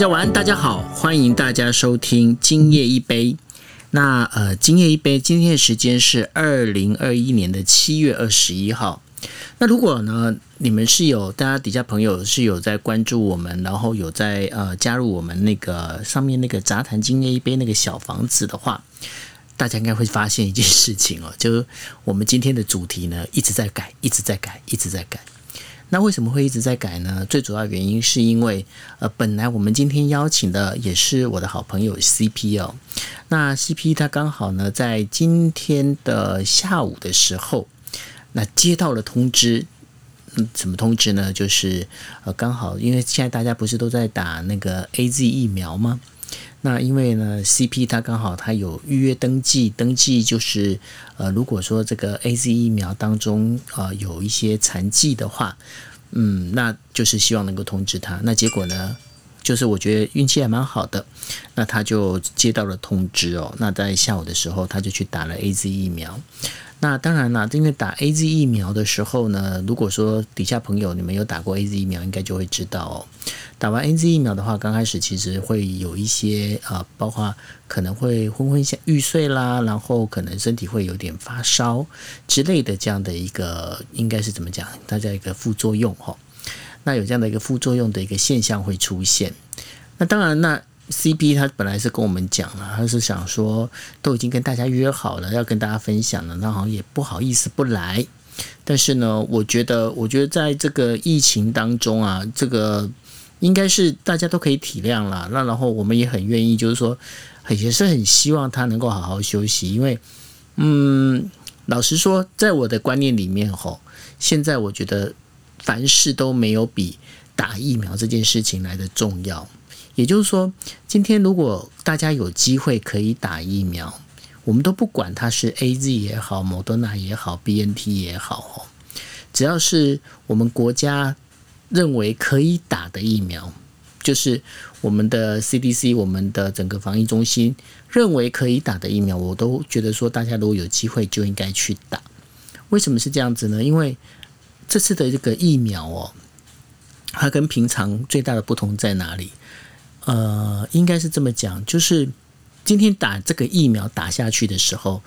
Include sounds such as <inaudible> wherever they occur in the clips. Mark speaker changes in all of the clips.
Speaker 1: 家晚安，大家好，欢迎大家收听今夜一杯。那呃，今夜一杯，今天的时间是二零二一年的七月二十一号。那如果呢，你们是有大家底下朋友是有在关注我们，然后有在呃加入我们那个上面那个杂谈今夜一杯那个小房子的话，大家应该会发现一件事情哦，就是我们今天的主题呢一直在改，一直在改，一直在改。那为什么会一直在改呢？最主要原因是因为，呃，本来我们今天邀请的也是我的好朋友 CP 哦。那 CP 他刚好呢，在今天的下午的时候，那接到了通知，嗯，什么通知呢？就是呃，刚好因为现在大家不是都在打那个 AZ 疫苗吗？那因为呢，CP 他刚好他有预约登记，登记就是呃，如果说这个 AZ 疫苗当中呃有一些残疾的话，嗯，那就是希望能够通知他。那结果呢，就是我觉得运气还蛮好的，那他就接到了通知哦。那在下午的时候，他就去打了 AZ 疫苗。那当然啦，因为打 A Z 疫苗的时候呢，如果说底下朋友你们有打过 A Z 疫苗，应该就会知道哦。打完 A Z 疫苗的话，刚开始其实会有一些呃，包括可能会昏昏欲睡啦，然后可能身体会有点发烧之类的这样的一个，应该是怎么讲？大家一个副作用哈。那有这样的一个副作用的一个现象会出现。那当然那。CP 他本来是跟我们讲了，他是想说都已经跟大家约好了要跟大家分享了，那好像也不好意思不来。但是呢，我觉得，我觉得在这个疫情当中啊，这个应该是大家都可以体谅了。那然后我们也很愿意，就是说也是很希望他能够好好休息，因为嗯，老实说，在我的观念里面吼，现在我觉得凡事都没有比打疫苗这件事情来的重要。也就是说，今天如果大家有机会可以打疫苗，我们都不管它是 A Z 也好、莫德纳也好、B N T 也好，只要是我们国家认为可以打的疫苗，就是我们的 C D C、我们的整个防疫中心认为可以打的疫苗，我都觉得说大家如果有机会就应该去打。为什么是这样子呢？因为这次的这个疫苗哦，它跟平常最大的不同在哪里？呃，应该是这么讲，就是今天打这个疫苗打下去的时候，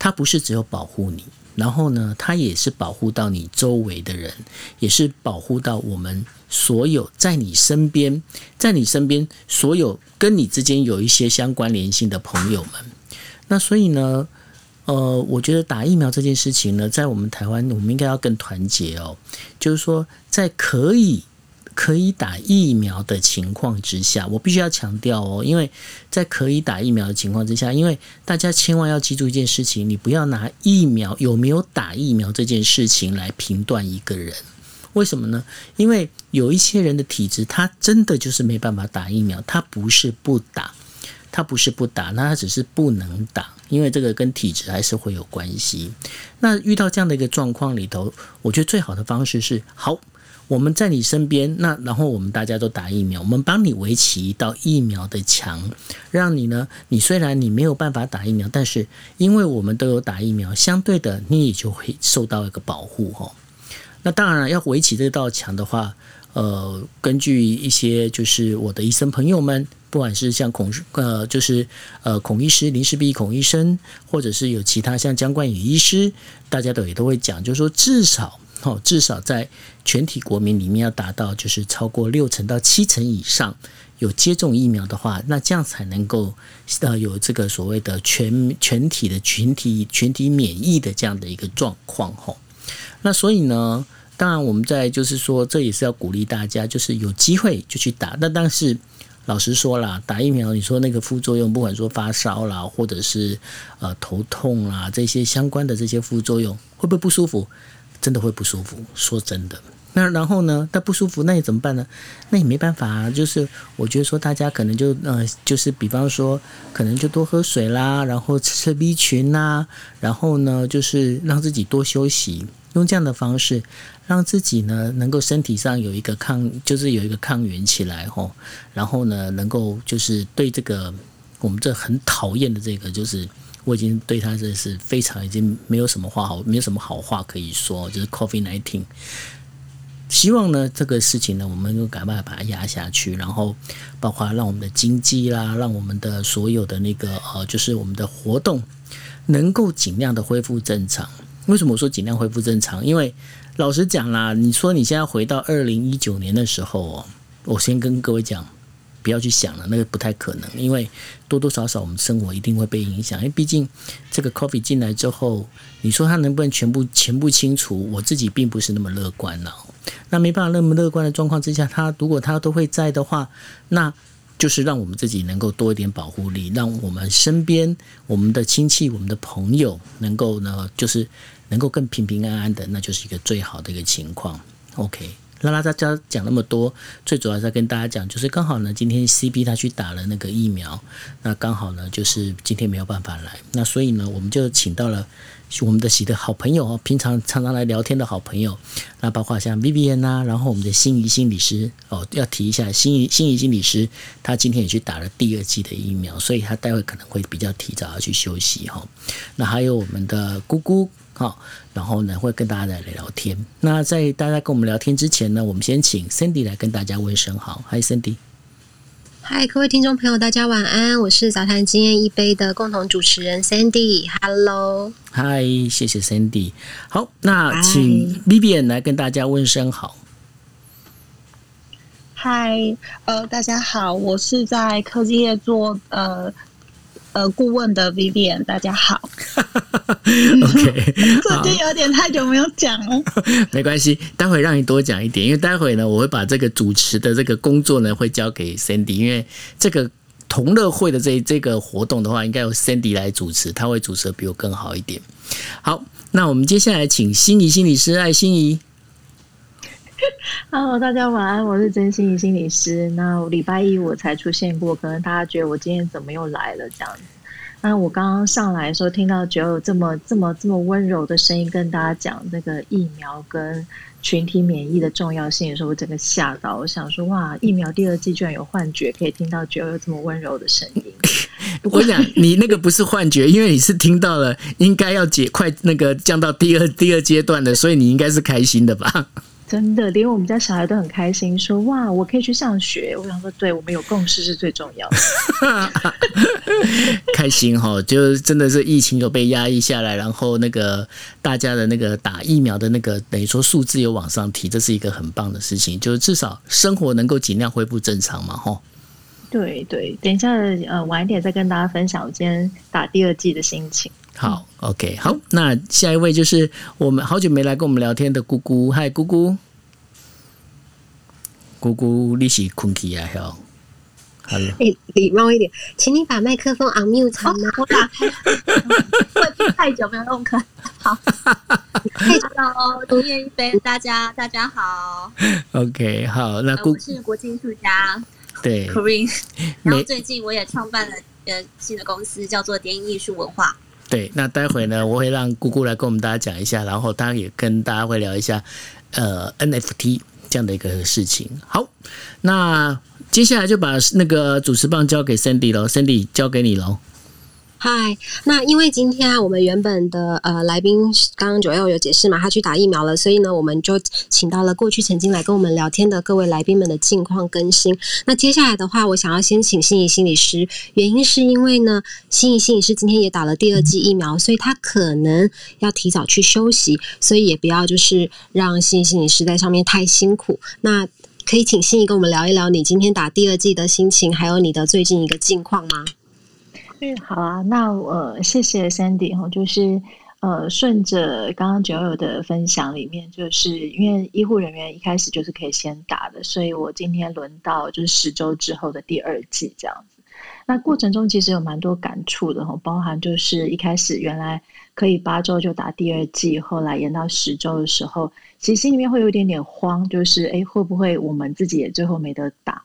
Speaker 1: 它不是只有保护你，然后呢，它也是保护到你周围的人，也是保护到我们所有在你身边，在你身边所有跟你之间有一些相关联性的朋友们。那所以呢，呃，我觉得打疫苗这件事情呢，在我们台湾，我们应该要更团结哦，就是说，在可以。可以打疫苗的情况之下，我必须要强调哦，因为在可以打疫苗的情况之下，因为大家千万要记住一件事情，你不要拿疫苗有没有打疫苗这件事情来评断一个人。为什么呢？因为有一些人的体质，他真的就是没办法打疫苗，他不是不打，他不是不打，那他只是不能打，因为这个跟体质还是会有关系。那遇到这样的一个状况里头，我觉得最好的方式是好。我们在你身边，那然后我们大家都打疫苗，我们帮你围起一道疫苗的墙，让你呢，你虽然你没有办法打疫苗，但是因为我们都有打疫苗，相对的你也就会受到一个保护哦。那当然了，要围起这道墙的话，呃，根据一些就是我的医生朋友们，不管是像孔呃就是呃孔医师林世璧孔医生，或者是有其他像江冠宇医师，大家都也都会讲，就是说至少。哦，至少在全体国民里面要达到就是超过六成到七成以上有接种疫苗的话，那这样才能够呃有这个所谓的全全体的群体群体免疫的这样的一个状况吼。那所以呢，当然我们在就是说这也是要鼓励大家，就是有机会就去打。那但是老实说啦，打疫苗你说那个副作用，不管说发烧啦，或者是呃头痛啦这些相关的这些副作用，会不会不舒服？真的会不舒服，说真的。那然后呢？那不舒服，那你怎么办呢？那也没办法啊。就是我觉得说，大家可能就呃，就是比方说，可能就多喝水啦，然后吃吃 B 群呐，然后呢，就是让自己多休息，用这样的方式，让自己呢能够身体上有一个抗，就是有一个抗原起来吼。然后呢，能够就是对这个我们这很讨厌的这个就是。我已经对他这是非常已经没有什么话好，没有什么好话可以说，就是 Coffee Nineteen。希望呢这个事情呢，我们能够赶快把它压下去，然后包括让我们的经济啦，让我们的所有的那个呃，就是我们的活动能够尽量的恢复正常。为什么我说尽量恢复正常？因为老实讲啦，你说你现在回到二零一九年的时候哦，我先跟各位讲。不要去想了，那个不太可能，因为多多少少我们生活一定会被影响。因为毕竟这个 coffee 进来之后，你说它能不能全部全部清除？我自己并不是那么乐观了。那没办法那么乐观的状况之下，它如果它都会在的话，那就是让我们自己能够多一点保护力，让我们身边我们的亲戚、我们的朋友能够呢，就是能够更平平安安的，那就是一个最好的一个情况。OK。拉拉大家讲那么多，最主要是要跟大家讲，就是刚好呢，今天 CB 他去打了那个疫苗，那刚好呢，就是今天没有办法来，那所以呢，我们就请到了我们的喜的好朋友哦，平常常常来聊天的好朋友，那包括像 Vivian 呐，然后我们的心仪心理师哦，要提一下心仪心仪心理师，他今天也去打了第二剂的疫苗，所以他待会可能会比较提早要去休息哈。那还有我们的姑姑。好，然后呢会跟大家来聊聊天。那在大家跟我们聊天之前呢，我们先请 Cindy 来跟大家问声好。Hi Cindy，
Speaker 2: 嗨，各位听众朋友，大家晚安。我是早餐经验一杯的共同主持人 Cindy。Hello，
Speaker 1: 嗨，谢谢 Cindy。好，那请 Vivian 来跟大家问声好。
Speaker 3: 嗨，呃，大家好，我是在科技业做呃。呃，顾问的 Vivian，大家好。<laughs>
Speaker 1: OK，<laughs>
Speaker 3: 最近有点太久没有讲了，<laughs>
Speaker 1: 没关系，待会让你多讲一点，因为待会呢，我会把这个主持的这个工作呢，会交给 Cindy，因为这个同乐会的这这个活动的话，应该由 Cindy 来主持，他会主持的比我更好一点。好，那我们接下来请心仪心理师艾心仪。<laughs>
Speaker 3: Hello，大家晚安，我是真心心理师。那礼拜一我才出现过，可能大家觉得我今天怎么又来了这样子。那我刚刚上来的时候，听到只有这么这么这么温柔的声音跟大家讲这个疫苗跟群体免疫的重要性的时候，我整个吓到。我想说，哇，疫苗第二季居然有幻觉，可以听到只有这么温柔的声音。<laughs>
Speaker 1: 我想你那个不是幻觉，因为你是听到了，应该要解快那个降到第二第二阶段的，所以你应该是开心的吧。
Speaker 3: 真的，连我们家小孩都很开心，说哇，我可以去上学。我想说，对我们有共识是最重要的。<laughs>
Speaker 1: 开心哈，就真的是疫情有被压抑下来，然后那个大家的那个打疫苗的那个等于说数字有往上提，这是一个很棒的事情，就是至少生活能够尽量恢复正常嘛，哈。
Speaker 3: 对对，等一下呃晚一点再跟大家分享我今天打第二季的心情。
Speaker 1: 好，OK，好，那下一位就是我们好久没来跟我们聊天的姑姑，嗨，姑姑，姑姑，你是困起啊？好
Speaker 2: ，Hello，哎，礼貌一点，请你把麦克风 unmute 好吗？
Speaker 3: 我打开，会太久没有用开，好，Hello，
Speaker 2: 读念一杯，大家大家好
Speaker 1: ，OK，好，那姑
Speaker 2: 是国际艺术家，
Speaker 1: 对。
Speaker 2: K o r e n 然后最近我也创办了呃新的公司，叫做电影艺术文化。
Speaker 1: 对，那待会呢，我会让姑姑来跟我们大家讲一下，然后她也跟大家会聊一下，呃，NFT 这样的一个事情。好，那接下来就把那个主持棒交给 Cindy 喽，Cindy 交给你喽。
Speaker 2: 嗨，那因为今天啊，我们原本的呃来宾刚刚九幺有解释嘛，他去打疫苗了，所以呢，我们就请到了过去曾经来跟我们聊天的各位来宾们的近况更新。那接下来的话，我想要先请心仪心理师，原因是因为呢，心仪心理师今天也打了第二剂疫苗，所以他可能要提早去休息，所以也不要就是让心仪心理师在上面太辛苦。那可以请心仪跟我们聊一聊你今天打第二剂的心情，还有你的最近一个近况吗？
Speaker 3: 嗯，好啊，那呃，谢谢 Sandy 哈，就是呃，顺着刚刚九友的分享里面，就是因为医护人员一开始就是可以先打的，所以我今天轮到就是十周之后的第二季这样子。那过程中其实有蛮多感触的哈，包含就是一开始原来可以八周就打第二季，后来延到十周的时候，其实心里面会有一点点慌，就是哎，会不会我们自己也最后没得打？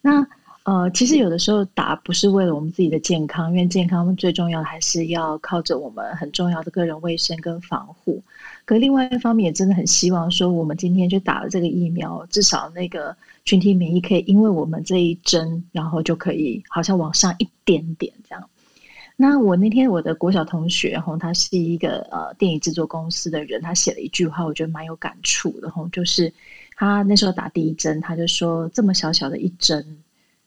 Speaker 3: 那呃，其实有的时候打不是为了我们自己的健康，因为健康最重要的还是要靠着我们很重要的个人卫生跟防护。可另外一方面，也真的很希望说，我们今天就打了这个疫苗，至少那个群体免疫可以因为我们这一针，然后就可以好像往上一点点这样。那我那天我的国小同学哈，他是一个呃电影制作公司的人，他写了一句话，我觉得蛮有感触的哈，就是。他那时候打第一针，他就说这么小小的一针，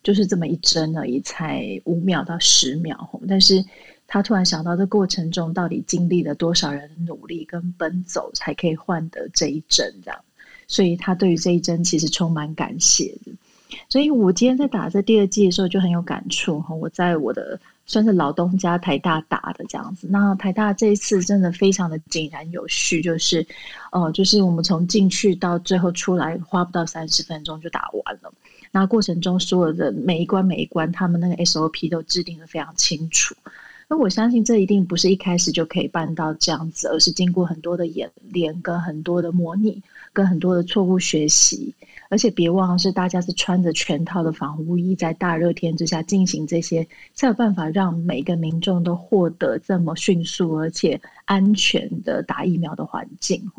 Speaker 3: 就是这么一针而已，才五秒到十秒。但是他突然想到，这过程中到底经历了多少人的努力跟奔走，才可以换得这一针，这样。所以他对于这一针其实充满感谢的。所以我今天在打这第二剂的时候就很有感触哈。我在我的算是老东家台大打的这样子，那台大这一次真的非常的井然有序，就是呃，就是我们从进去到最后出来花不到三十分钟就打完了。那过程中所有的每一关每一关，他们那个 SOP 都制定的非常清楚。那我相信这一定不是一开始就可以办到这样子，而是经过很多的演练跟很多的模拟。跟很多的错误学习，而且别忘了是大家是穿着全套的防护衣，在大热天之下进行这些，才有办法让每个民众都获得这么迅速而且安全的打疫苗的环境。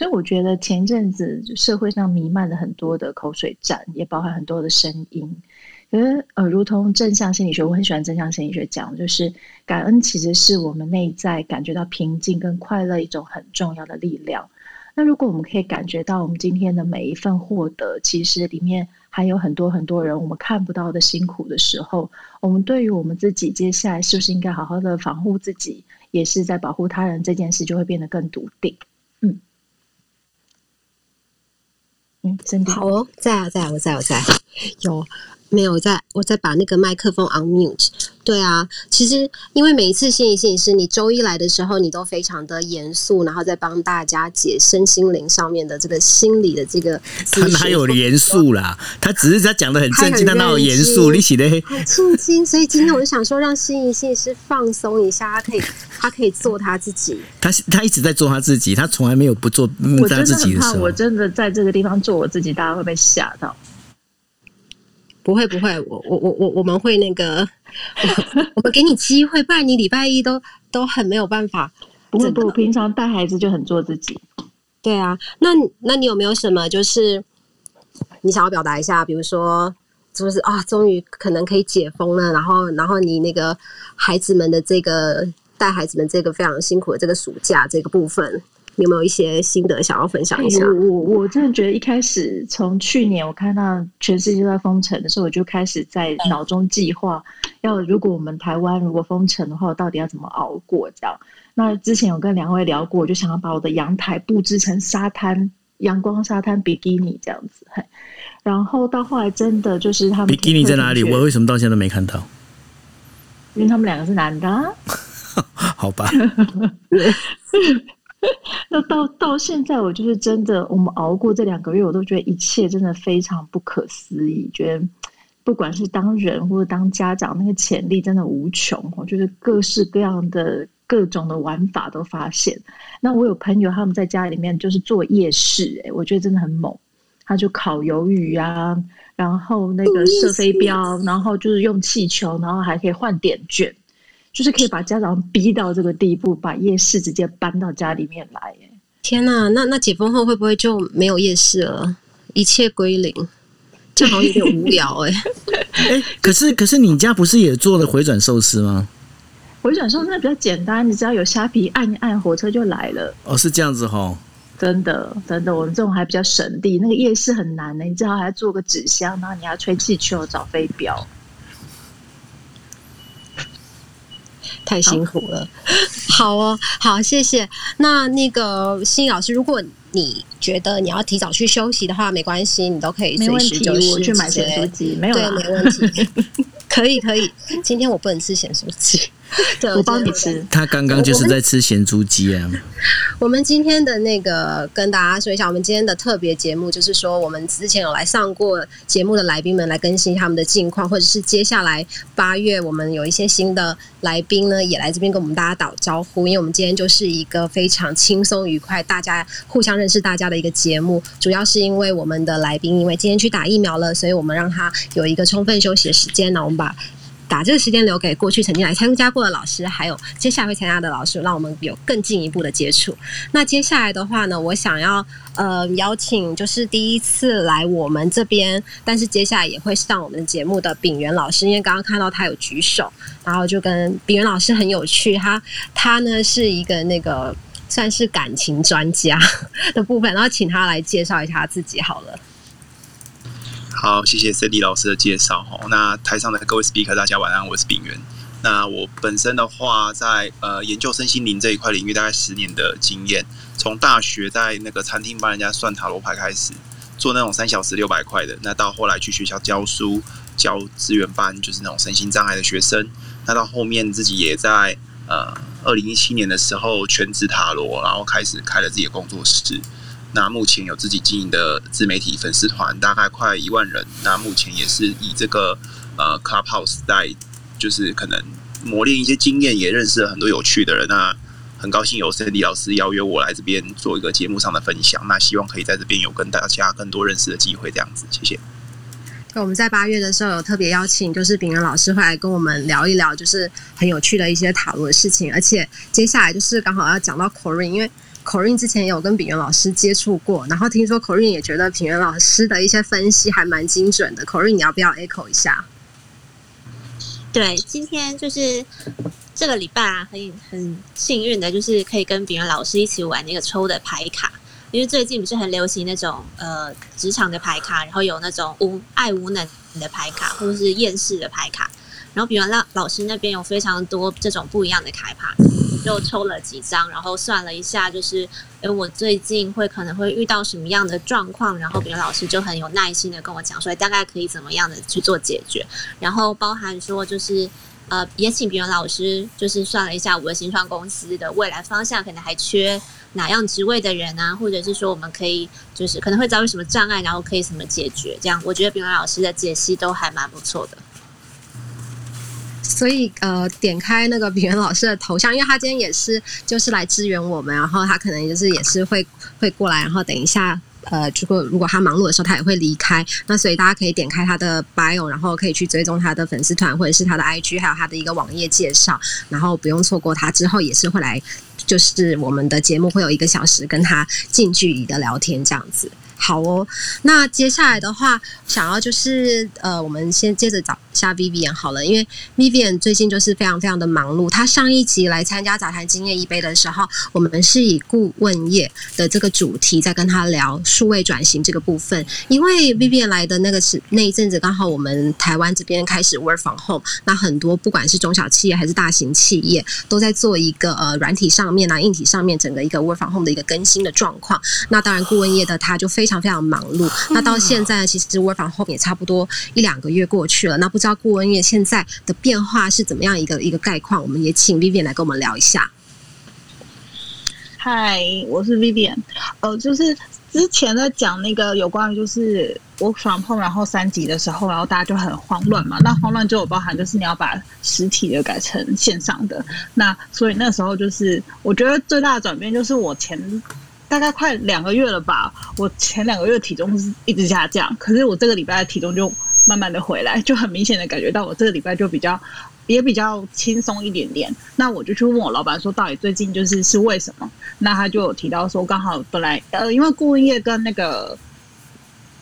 Speaker 3: 所以我觉得前阵子社会上弥漫了很多的口水战，也包含很多的声音。可是呃，如同正向心理学，我很喜欢正向心理学讲，就是感恩其实是我们内在感觉到平静跟快乐一种很重要的力量。那如果我们可以感觉到，我们今天的每一份获得，其实里面还有很多很多人我们看不到的辛苦的时候，我们对于我们自己接下来是不是应该好好的防护自己，也是在保护他人这件事，就会变得更笃定。嗯，嗯，真的
Speaker 2: 好哦，在啊，在，我在，我在，有。没有在，我在把那个麦克风 on mute。对啊，其实因为每一次心理心理师，你周一来的时候，你都非常的严肃，然后再帮大家解身心灵上面的这个心理的这个。
Speaker 1: 他哪有严肃啦？他只是他讲的很正经，他哪有严肃？你写的
Speaker 2: 很震惊，所以今天我就想说，让心理心理师放松一下，他可以，他可以做他自己。
Speaker 1: 他他一直在做他自己，他从来没有不做他自己的时候。
Speaker 3: 我真的在这个地方做我自己，大家会被吓到。
Speaker 2: 不会不会，我我我我我们会那个，我们给你机会，不然你礼拜一都都很没有办法。
Speaker 3: 不会不，平常带孩子就很做自己。
Speaker 2: 对啊，那那你有没有什么就是你想要表达一下？比如说，就是啊，终于可能可以解封了，然后然后你那个孩子们的这个带孩子们这个非常辛苦的这个暑假这个部分。有没有一些心得想要分享一下？
Speaker 3: 我我我真的觉得一开始从去年我看到全世界都在封城的时候，我就开始在脑中计划，要如果我们台湾如果封城的话，到底要怎么熬过？这样。那之前有跟两位聊过，我就想要把我的阳台布置成沙滩阳光沙滩比基尼这样子。然后到后来真的就是他们
Speaker 1: 比基尼在哪里？我为什么到现在都没看到？
Speaker 3: 因为他们两个是男的。<laughs>
Speaker 1: 好吧。<laughs> <laughs>
Speaker 3: 那到到现在，我就是真的，我们熬过这两个月，我都觉得一切真的非常不可思议。觉得不管是当人或者当家长，那个潜力真的无穷。我觉得各式各样的各种的玩法都发现。那我有朋友他们在家里面就是做夜市，哎，我觉得真的很猛。他就烤鱿鱼啊，然后那个射飞镖，然后就是用气球，然后还可以换点券。就是可以把家长逼到这个地步，把夜市直接搬到家里面来。
Speaker 2: 天哪，那那解封后会不会就没有夜市了？一切归零，这好像有点无聊哎。<laughs>
Speaker 1: 哎，可是可是你家不是也做了回转寿司吗？
Speaker 3: 回转寿司那比较简单，你只要有虾皮按一按，火车就来了。
Speaker 1: 哦，是这样子哈。
Speaker 3: 真的真的，我们这种还比较省力。那个夜市很难的，你最好还要做个纸箱，然后你要吹气球、找飞镖。
Speaker 2: 太辛苦了，好哦，好，谢谢。那那个新老师，如果你觉得你要提早去休息的话，没关系，你都可以随时就是
Speaker 3: 去买咸酥鸡，没有，
Speaker 2: 对，没问题，<laughs> 可以，可以。今天我不能吃咸酥鸡。<laughs>
Speaker 3: 对，我帮你吃。
Speaker 1: 他刚刚就是在吃咸猪鸡啊。
Speaker 2: 我们今天的那个跟大家说一下，我们今天的特别节目就是说，我们之前有来上过节目的来宾们来更新他们的近况，或者是接下来八月我们有一些新的来宾呢，也来这边跟我们大家打招呼。因为我们今天就是一个非常轻松愉快，大家互相认识大家的一个节目。主要是因为我们的来宾因为今天去打疫苗了，所以我们让他有一个充分休息的时间呢。我们把把这个时间留给过去曾经来参加过的老师，还有接下来会参加的老师，让我们有更进一步的接触。那接下来的话呢，我想要呃邀请，就是第一次来我们这边，但是接下来也会上我们节目的炳元老师，因为刚刚看到他有举手，然后就跟炳元老师很有趣，他他呢是一个那个算是感情专家的部分，然后请他来介绍一下自己好了。
Speaker 4: 好，谢谢 Cindy 老师的介绍哈。那台上的各位 speaker，大家晚安，我是炳源。那我本身的话，在呃研究身心灵这一块领域，大概十年的经验。从大学在那个餐厅帮人家算塔罗牌开始，做那种三小时六百块的，那到后来去学校教书，教资源班，就是那种身心障碍的学生。那到后面自己也在呃二零一七年的时候全职塔罗，然后开始开了自己的工作室。那目前有自己经营的自媒体粉丝团，大概快一万人。那目前也是以这个呃 Clubhouse 在就是可能磨练一些经验，也认识了很多有趣的人。那很高兴有 Cindy 老师邀约我来这边做一个节目上的分享。那希望可以在这边有跟大家更多认识的机会，这样子，谢谢。
Speaker 2: 我们在八月的时候有特别邀请，就是炳仁老师会来跟我们聊一聊，就是很有趣的一些塔罗的事情。而且接下来就是刚好要讲到 Corin，因为 Corin 之前也有跟炳仁老师接触过，然后听说 Corin 也觉得炳仁老师的一些分析还蛮精准的。Corin，你要不要 echo 一下？
Speaker 5: 对，今天就是这个礼拜啊，很很幸运的，就是可以跟别人老师一起玩那个抽的牌卡。因为最近不是很流行那种呃职场的牌卡，然后有那种无爱无能的牌卡，或者是厌世的牌卡。然后比如老老师那边有非常多这种不一样的开牌，就抽了几张，然后算了一下，就是哎我最近会可能会遇到什么样的状况，然后比如老师就很有耐心的跟我讲，说大概可以怎么样的去做解决，然后包含说就是呃也请别人老师就是算了一下我的新创公司的未来方向，可能还缺哪样职位的人啊，或者是说我们可以就是可能会遭遇什么障碍，然后可以怎么解决，这样我觉得别人老师的解析都还蛮不错的。
Speaker 2: 所以呃，点开那个炳源老师的头像，因为他今天也是就是来支援我们，然后他可能就是也是会会过来，然后等一下呃，如果如果他忙碌的时候，他也会离开。那所以大家可以点开他的 bio，然后可以去追踪他的粉丝团或者是他的 IG，还有他的一个网页介绍，然后不用错过他之后也是会来，就是我们的节目会有一个小时跟他近距离的聊天这样子。好哦，那接下来的话，想要就是呃，我们先接着找下 Vivian 好了，因为 Vivian 最近就是非常非常的忙碌。他上一集来参加杂谈经验一杯的时候，我们是以顾问业的这个主题在跟他聊数位转型这个部分。因为 Vivian 来的那个是那一阵子，刚好我们台湾这边开始 Work from Home，那很多不管是中小企业还是大型企业，都在做一个呃软体上面啊、硬体上面整个一个 Work from Home 的一个更新的状况。那当然，顾问业的他就非常非常忙碌。那到现在，其实 Work from Home 也差不多一两个月过去了。那不知道顾问业现在的变化是怎么样一个一个概况？我们也请 Vivian 来跟我们聊一下。
Speaker 6: 嗨，我是 Vivian。呃，就是之前在讲那个有关于就是 Work from Home 然后三级的时候，然后大家就很慌乱嘛。那慌乱就有包含就是你要把实体的改成线上的。那所以那时候就是我觉得最大的转变就是我前。大概快两个月了吧，我前两个月体重是一直下降，可是我这个礼拜的体重就慢慢的回来，就很明显的感觉到我这个礼拜就比较也比较轻松一点点。那我就去问我老板说，到底最近就是是为什么？那他就有提到说，刚好本来呃，因为顾问业跟那个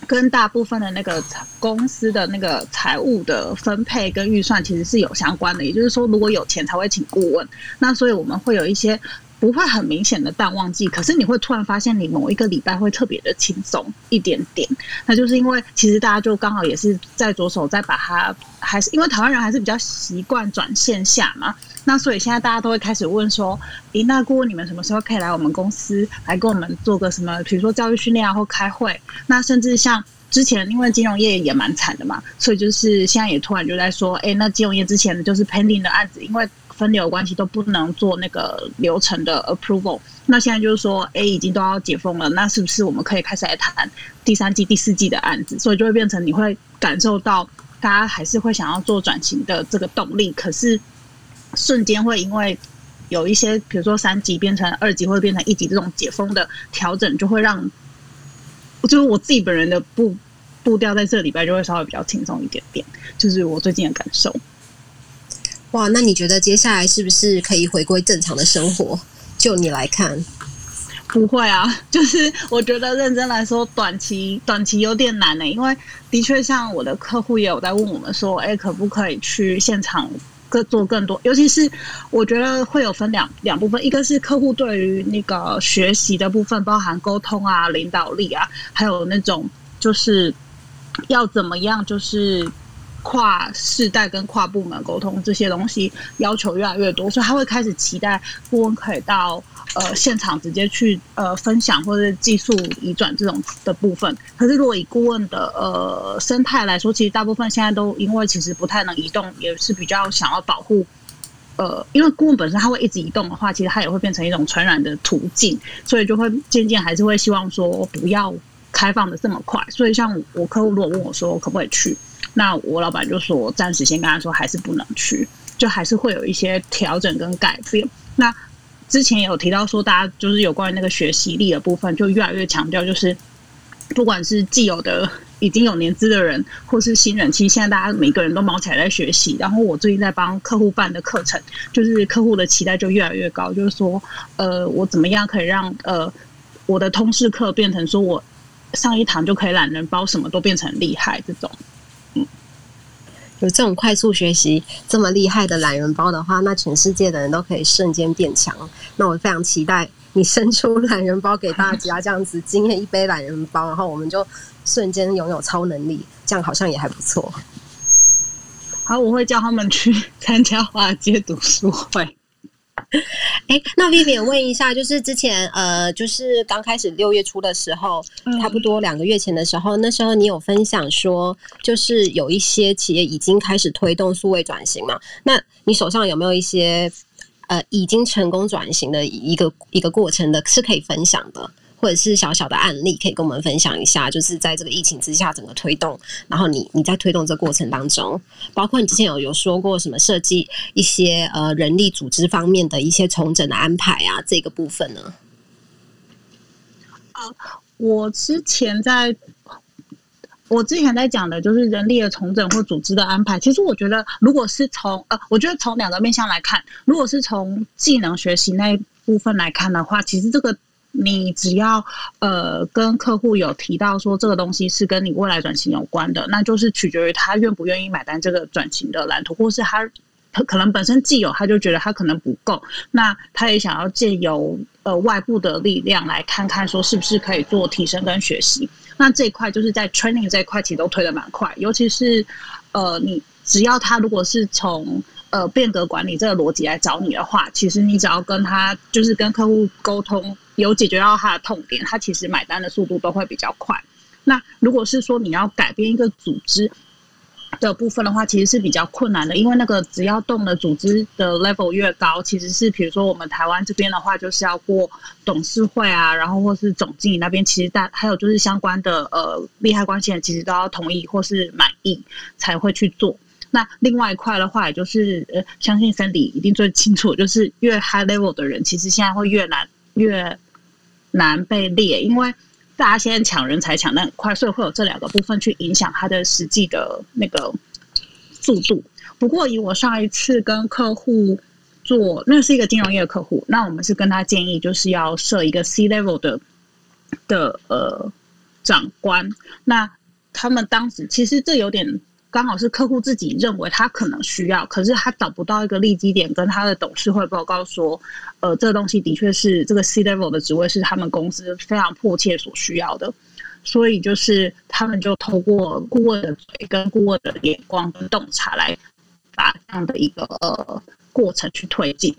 Speaker 6: 跟大部分的那个公司的那个财务的分配跟预算其实是有相关的，也就是说，如果有钱才会请顾问。那所以我们会有一些。不会很明显的淡旺季，可是你会突然发现你某一个礼拜会特别的轻松一点点，那就是因为其实大家就刚好也是在着手在把它，还是因为台湾人还是比较习惯转线下嘛，那所以现在大家都会开始问说，诶，那姑你们什么时候可以来我们公司来跟我们做个什么，比如说教育训练啊或开会，那甚至像之前因为金融业也蛮惨的嘛，所以就是现在也突然就在说，诶，那金融业之前就是 pending 的案子，因为分流关系都不能做那个流程的 approval，那现在就是说，A 已经都要解封了，那是不是我们可以开始来谈第三季、第四季的案子？所以就会变成你会感受到大家还是会想要做转型的这个动力，可是瞬间会因为有一些，比如说三级变成二级或者变成一级这种解封的调整，就会让就是我自己本人的步步调在这礼拜就会稍微比较轻松一点点，就是我最近的感受。
Speaker 2: 哇，那你觉得接下来是不是可以回归正常的生活？就你来看，
Speaker 6: 不会啊，<laughs> 就是我觉得认真来说，短期短期有点难呢，因为的确像我的客户也有在问我们说，哎，可不可以去现场更做更多，尤其是我觉得会有分两两部分，一个是客户对于那个学习的部分，包含沟通啊、领导力啊，还有那种就是要怎么样，就是跨世代跟跨部门沟通这些东西要求越来越多，所以他会开始期待顾问可以到呃现场直接去呃分享或者技术移转这种的部分。可是如果以顾问的呃生态来说，其实大部分现在都因为其实不太能移动，也是比较想要保护。呃，因为顾问本身他会一直移动的话，其实它也会变成一种传染的途径，所以就会渐渐还是会希望说不要开放的这么快。所以像我客户如果问我说可不可以去，那我老板就说暂时先跟他说还是不能去，就还是会有一些调整跟改变。那之前有提到说，大家就是有关于那个学习力的部分，就越来越强调，就是不管是既有的已经有年资的人，或是新人，其实现在大家每个人都忙起来在学习。然后我最近在帮客户办的课程，就是客户的期待就越来越高，就是说，呃，我怎么样可以让呃我的通识课变成说我上一堂就可以懒人包，什么都变成厉害这种。
Speaker 2: 有这种快速学习这么厉害的懒人包的话，那全世界的人都可以瞬间变强。那我非常期待你生出懒人包给大家，这样子惊艳一杯懒人包，然后我们就瞬间拥有超能力，这样好像也还不错。
Speaker 6: 好，我会叫他们去参加华尔街读书会。<laughs>
Speaker 2: 哎，那 Vivian <laughs> 问一下，就是之前呃，就是刚开始六月初的时候，差不多两个月前的时候，那时候你有分享说，就是有一些企业已经开始推动数位转型嘛？那你手上有没有一些呃已经成功转型的一个一个过程的，是可以分享的？或者是小小的案例，可以跟我们分享一下，就是在这个疫情之下整个推动，然后你你在推动这过程当中，包括你之前有有说过什么设计一些呃人力组织方面的一些重整的安排啊，这个部分呢？
Speaker 6: 啊，我之前在，我之前在讲的就是人力的重整或组织的安排。其实我觉得，如果是从呃，我觉得从两个面向来看，如果是从技能学习那一部分来看的话，其实这个。你只要呃跟客户有提到说这个东西是跟你未来转型有关的，那就是取决于他愿不愿意买单这个转型的蓝图，或是他他可能本身既有，他就觉得他可能不够，那他也想要借由呃外部的力量来看看说是不是可以做提升跟学习。那这一块就是在 training 这一块其实都推的蛮快，尤其是呃你只要他如果是从呃变革管理这个逻辑来找你的话，其实你只要跟他就是跟客户沟通。有解决到他的痛点，他其实买单的速度都会比较快。那如果是说你要改变一个组织的部分的话，其实是比较困难的，因为那个只要动的组织的 level 越高，其实是比如说我们台湾这边的话，就是要过董事会啊，然后或是总经理那边，其实大还有就是相关的呃利害关系人，其实都要同意或是满意才会去做。那另外一块的话，也就是呃，相信森里一定最清楚，就是越 high level 的人，其实现在会越难越。难被列，因为大家现在抢人才抢的很快，所以会有这两个部分去影响它的实际的那个速度。不过以我上一次跟客户做，那是一个金融业的客户，那我们是跟他建议，就是要设一个 C level 的的呃长官。那他们当时其实这有点。刚好是客户自己认为他可能需要，可是他找不到一个利基点，跟他的董事会报告说，呃，这个东西的确是这个 C level 的职位是他们公司非常迫切所需要的，所以就是他们就透过顾问的嘴跟顾问的眼光跟洞察来把这样的一个呃过程去推进。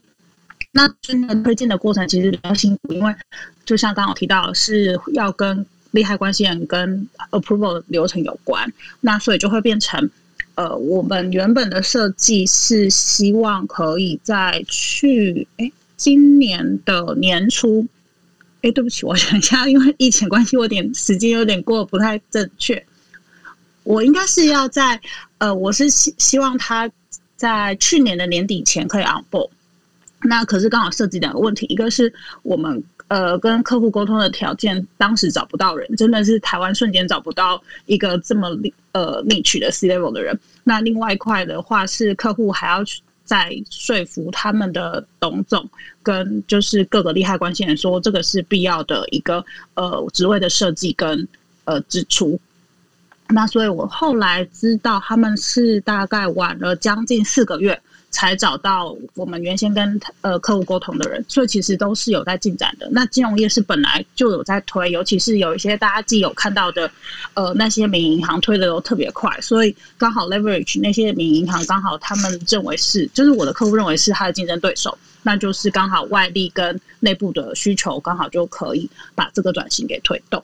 Speaker 6: 那真的推进的过程其实比较辛苦，因为就像刚刚提到是要跟。利害关系人跟 approval 流程有关，那所以就会变成，呃，我们原本的设计是希望可以在去，哎，今年的年初，哎，对不起，我想一下，因为疫情关系，我点时间有点过不太正确，我应该是要在，呃，我是希希望他在去年的年底前可以 on board，那可是刚好涉及两个问题，一个是我们。呃，跟客户沟通的条件，当时找不到人，真的是台湾瞬间找不到一个这么呃逆取的 C level 的人。那另外一块的话，是客户还要再说服他们的董总跟就是各个利害关系人说，这个是必要的一个呃职位的设计跟呃支出。那所以我后来知道他们是大概晚了将近四个月才找到我们原先跟呃客户沟通的人，所以其实都是有在进展的。那金融业是本来就有在推，尤其是有一些大家既有看到的，呃，那些民营银行推的都特别快，所以刚好 leverage 那些民营银行刚好他们认为是，就是我的客户认为是他的竞争对手，那就是刚好外力跟内部的需求刚好就可以把这个转型给推动。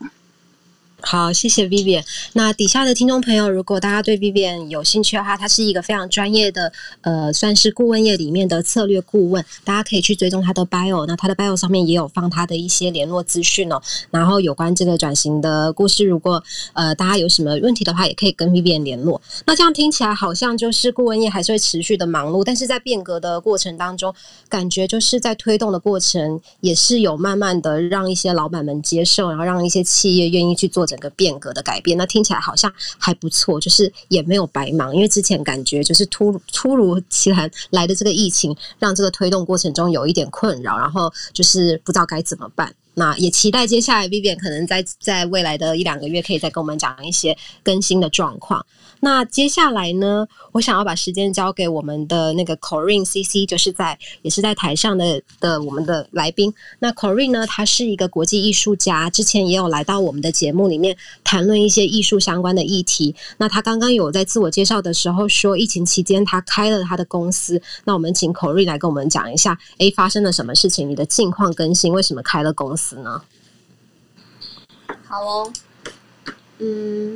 Speaker 2: 好，谢谢 Vivian。那底下的听众朋友，如果大家对 Vivian 有兴趣的话，他是一个非常专业的，呃，算是顾问业里面的策略顾问。大家可以去追踪他的 bio，那他的 bio 上面也有放他的一些联络资讯哦。然后有关这个转型的故事，如果呃大家有什么问题的话，也可以跟 Vivian 联络。那这样听起来好像就是顾问业还是会持续的忙碌，但是在变革的过程当中，感觉就是在推动的过程，也是有慢慢的让一些老板们接受，然后让一些企业愿意去做这。整个变革的改变，那听起来好像还不错，就是也没有白忙，因为之前感觉就是突突如其来来的这个疫情，让这个推动过程中有一点困扰，然后就是不知道该怎么办。那也期待接下来 Vivian 可能在在未来的一两个月，可以再跟我们讲一些更新的状况。那接下来呢，我想要把时间交给我们的那个 Corinne CC，就是在也是在台上的的我们的来宾。那 Corinne 呢，他是一个国际艺术家，之前也有来到我们的节目里面谈论一些艺术相关的议题。那他刚刚有在自我介绍的时候说，疫情期间他开了他的公司。那我们请 Corinne 来跟我们讲一下，哎，发生了什么事情？你的近况更新，为什么开了公司？呢？
Speaker 5: 好哦，嗯，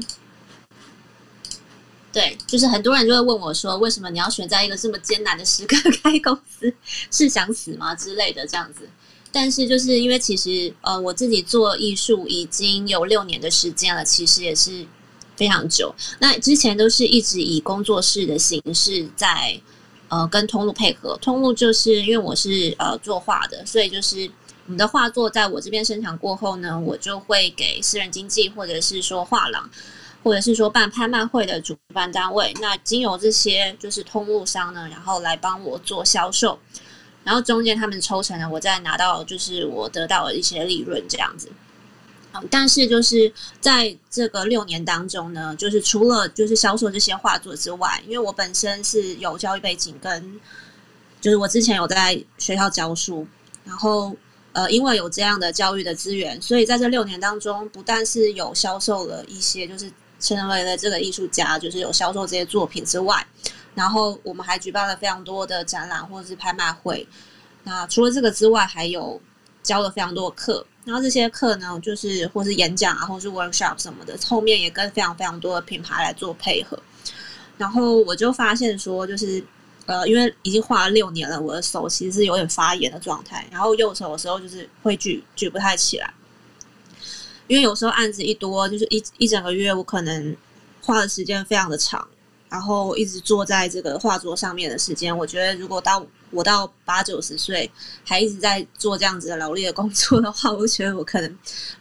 Speaker 5: 对，就是很多人就会问我说，为什么你要选在一个这么艰难的时刻 <laughs> 开公司？是想死吗之类的这样子？但是就是因为其实呃，我自己做艺术已经有六年的时间了，其实也是非常久。那之前都是一直以工作室的形式在呃跟通路配合，通路就是因为我是呃作画的，所以就是。你的画作在我这边生产过后呢，我就会给私人经济，或者是说画廊，或者是说办拍卖会的主办单位，那经由这些就是通路商呢，然后来帮我做销售，然后中间他们抽成呢，我再拿到就是我得到的一些利润这样子。但是就是在这个六年当中呢，就是除了就是销售这些画作之外，因为我本身是有教育背景，跟就是我之前有在学校教书，然后。呃，因为有这样的教育的资源，所以在这六年当中，不但是有销售了一些，就是成为了这个艺术家，就是有销售这些作品之外，然后我们还举办了非常多的展览或者是拍卖会。那除了这个之外，还有教了非常多的课，然后这些课呢，就是或是演讲啊，或是 workshop 什么的，后面也跟非常非常多的品牌来做配合。然后我就发现说，就是。呃，因为已经画了六年了，我的手其实是有点发炎的状态，然后右手有时候就是会举举不太起来，因为有时候案子一多，就是一一整个月，我可能画的时间非常的长，然后一直坐在这个画桌上面的时间，我觉得如果到我到八九十岁还一直在做这样子的劳力的工作的话，我觉得我可能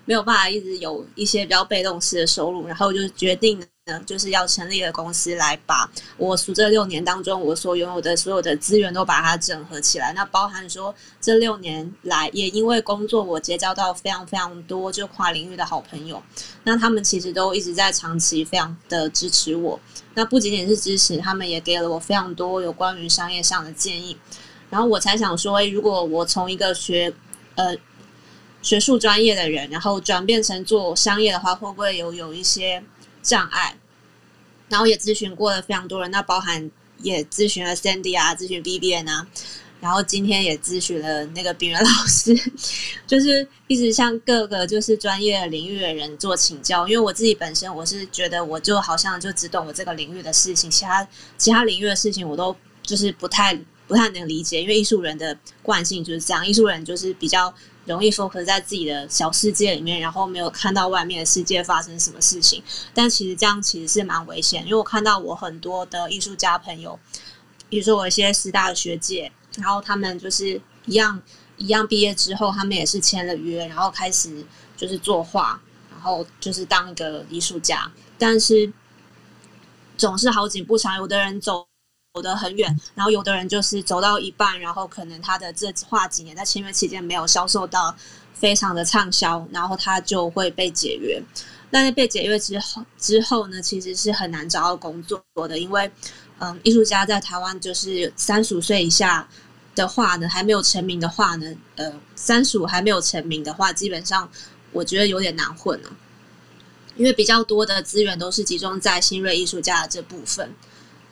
Speaker 5: 没有办法一直有一些比较被动式的收入，然后就决定。就是要成立的公司来把我数这六年当中我所拥有的所有的资源都把它整合起来。那包含说这六年来也因为工作我结交到非常非常多就跨领域的好朋友，那他们其实都一直在长期非常的支持我。那不仅仅是支持，他们也给了我非常多有关于商业上的建议。然后我才想说，如果我从一个学呃学术专业的人，然后转变成做商业的话，会不会有有一些？障碍，然后也咨询过了非常多人，那包含也咨询了 Sandy 啊，咨询 B B N 啊，然后今天也咨询了那个冰原老师，<laughs> 就是一直向各个就是专业领域的人做请教，因为我自己本身我是觉得我就好像就只懂我这个领域的事情，其他其他领域的事情我都就是不太不太能理解，因为艺术人的惯性就是这样，艺术人就是比较。容易 focus 在自己的小世界里面，然后没有看到外面的世界发生什么事情。但其实这样其实是蛮危险，因为我看到我很多的艺术家朋友，比如说我一些师大的学姐，然后他们就是一样一样毕业之后，他们也是签了约，然后开始就是作画，然后就是当一个艺术家，但是总是好景不长，有的人走。走得很远，然后有的人就是走到一半，然后可能他的这画几年在签约期间没有销售到非常的畅销，然后他就会被解约。那在被解约之后之后呢，其实是很难找到工作的，因为嗯，艺术家在台湾就是三十五岁以下的话呢，还没有成名的话呢，呃，三十五还没有成名的话，基本上我觉得有点难混了。因为比较多的资源都是集中在新锐艺术家的这部分，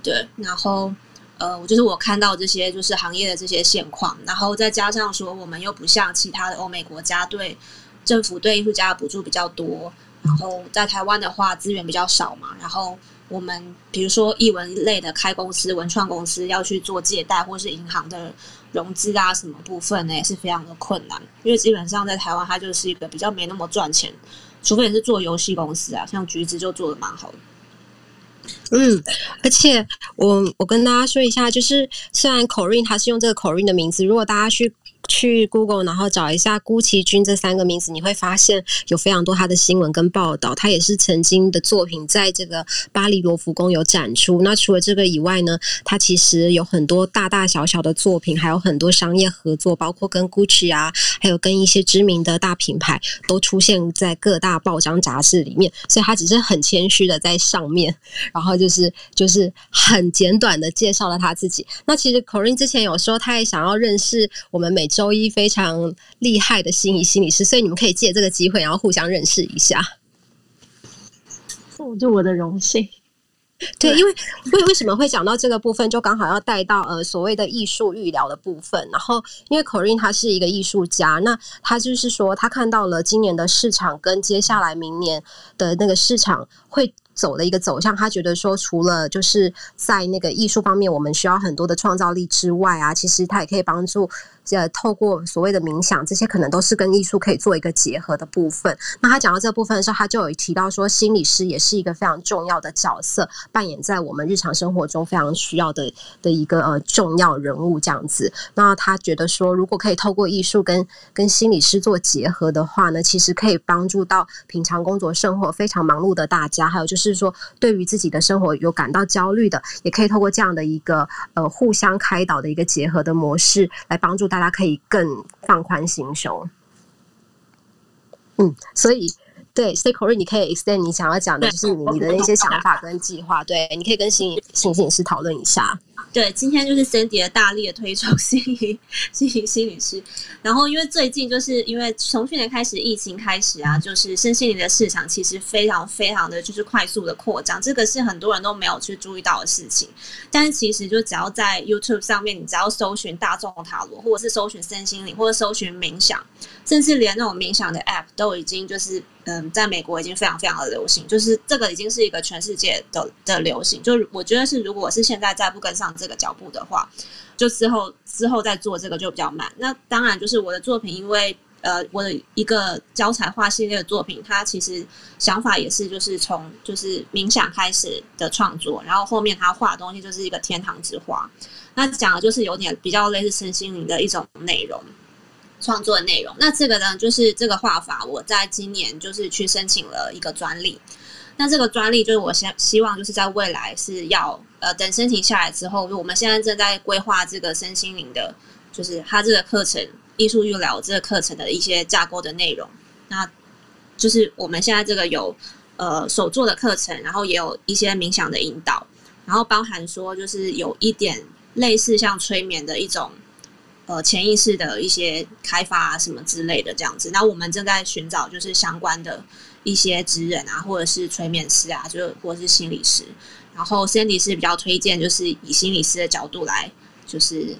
Speaker 5: 对，然后呃，我就是我看到这些就是行业的这些现况，然后再加上说我们又不像其他的欧美国家对政府对艺术家的补助比较多，然后在台湾的话资源比较少嘛，然后我们比如说艺文类的开公司、文创公司要去做借贷或是银行的融资啊什么部分呢，也是非常的困难，因为基本上在台湾它就是一个比较没那么赚钱。除非你是做游戏公司啊，像橘子就做的蛮好的。
Speaker 2: 嗯，而且我我跟大家说一下，就是虽然口音他是用这个口音的名字，如果大家去。去 Google，然后找一下孤崎君这三个名字，你会发现有非常多他的新闻跟报道。他也是曾经的作品在这个巴黎罗浮宫有展出。那除了这个以外呢，他其实有很多大大小小的作品，还有很多商业合作，包括跟 Gucci 啊，还有跟一些知名的大品牌都出现在各大报章杂志里面。所以他只是很谦虚的在上面，然后就是就是很简短的介绍了他自己。那其实 Corin 之前有说，他也想要认识我们每。周一非常厉害的心理心理师，所以你们可以借这个机会，然后互相认识一下。
Speaker 3: 哦，就我的荣幸。
Speaker 2: 对，因为为为什么会讲到这个部分，就刚好要带到呃所谓的艺术预疗的部分。然后，因为 Corinne 他是一个艺术家，那他就是说他看到了今年的市场跟接下来明年的那个市场会。走的一个走向，他觉得说，除了就是在那个艺术方面，我们需要很多的创造力之外啊，其实他也可以帮助。呃，透过所谓的冥想，这些可能都是跟艺术可以做一个结合的部分。那他讲到这部分的时候，他就有提到说，心理师也是一个非常重要的角色，扮演在我们日常生活中非常需要的的一个呃重要人物这样子。那他觉得说，如果可以透过艺术跟跟心理师做结合的话呢，其实可以帮助到平常工作生活非常忙碌的大家，还有就是说，对于自己的生活有感到焦虑的，也可以透过这样的一个呃互相开导的一个结合的模式来帮助大家可以更放宽心胸，嗯，所以对，，say Cory，你可以 extend 你想要讲的就是你的那些想法跟计划，对，你可以跟心心理师讨论一下。
Speaker 5: 对，今天就是 Cindy 的大力的推崇心理心理心理师。然后，因为最近就是因为从去年开始疫情开始啊，就是身心灵的市场其实非常非常的就是快速的扩张，这个是很多人都没有去注意到的事情。但是其实就只要在 YouTube 上面，你只要搜寻大众塔罗，或者是搜寻身心灵，或者搜寻冥想，甚至连那种冥想的 App 都已经就是嗯，在美国已经非常非常的流行，就是这个已经是一个全世界的的流行。就我觉得是，如果是现在再不跟上这。个脚步的话，就之后之后再做这个就比较慢。那当然就是我的作品，因为呃，我的一个教材画系列的作品，它其实想法也是就是从就是冥想开始的创作，然后后面他画的东西就是一个天堂之花。那讲的就是有点比较类似身心灵的一种内容创作的内容。那这个呢，就是这个画法，我在今年就是去申请了一个专利。那这个专利就是我希希望就是在未来是要呃等申请下来之后，就我们现在正在规划这个身心灵的，就是它这个课程艺术治疗这个课程的一些架构的内容。那就是我们现在这个有呃手做的课程，然后也有一些冥想的引导，然后包含说就是有一点类似像催眠的一种呃潜意识的一些开发啊什么之类的这样子。那我们正在寻找就是相关的。一些职人啊，或者是催眠师啊，就或者是心理师，然后 Sandy 是比较推荐，就是以心理师的角度来，就是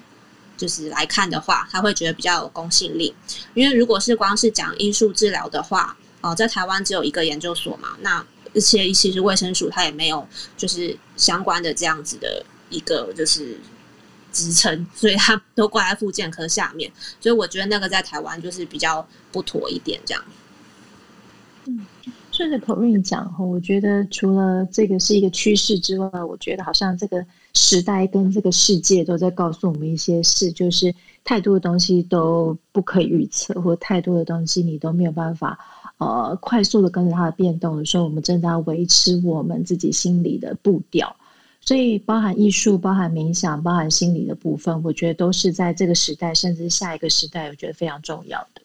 Speaker 5: 就是来看的话，他会觉得比较有公信力。因为如果是光是讲艺术治疗的话，哦，在台湾只有一个研究所嘛，那而且其实卫生署它也没有就是相关的这样子的一个就是职称，所以他都挂在附件科下面，所以我觉得那个在台湾就是比较不妥一点这样。
Speaker 3: 顺着口令讲哈，我觉得除了这个是一个趋势之外，我觉得好像这个时代跟这个世界都在告诉我们一些事，就是太多的东西都不可预测，或太多的东西你都没有办法呃快速的跟着它的变动的时候，我们正在维持我们自己心里的步调。所以，包含艺术、包含冥想、包含心理的部分，我觉得都是在这个时代，甚至下一个时代，我觉得非常重要的。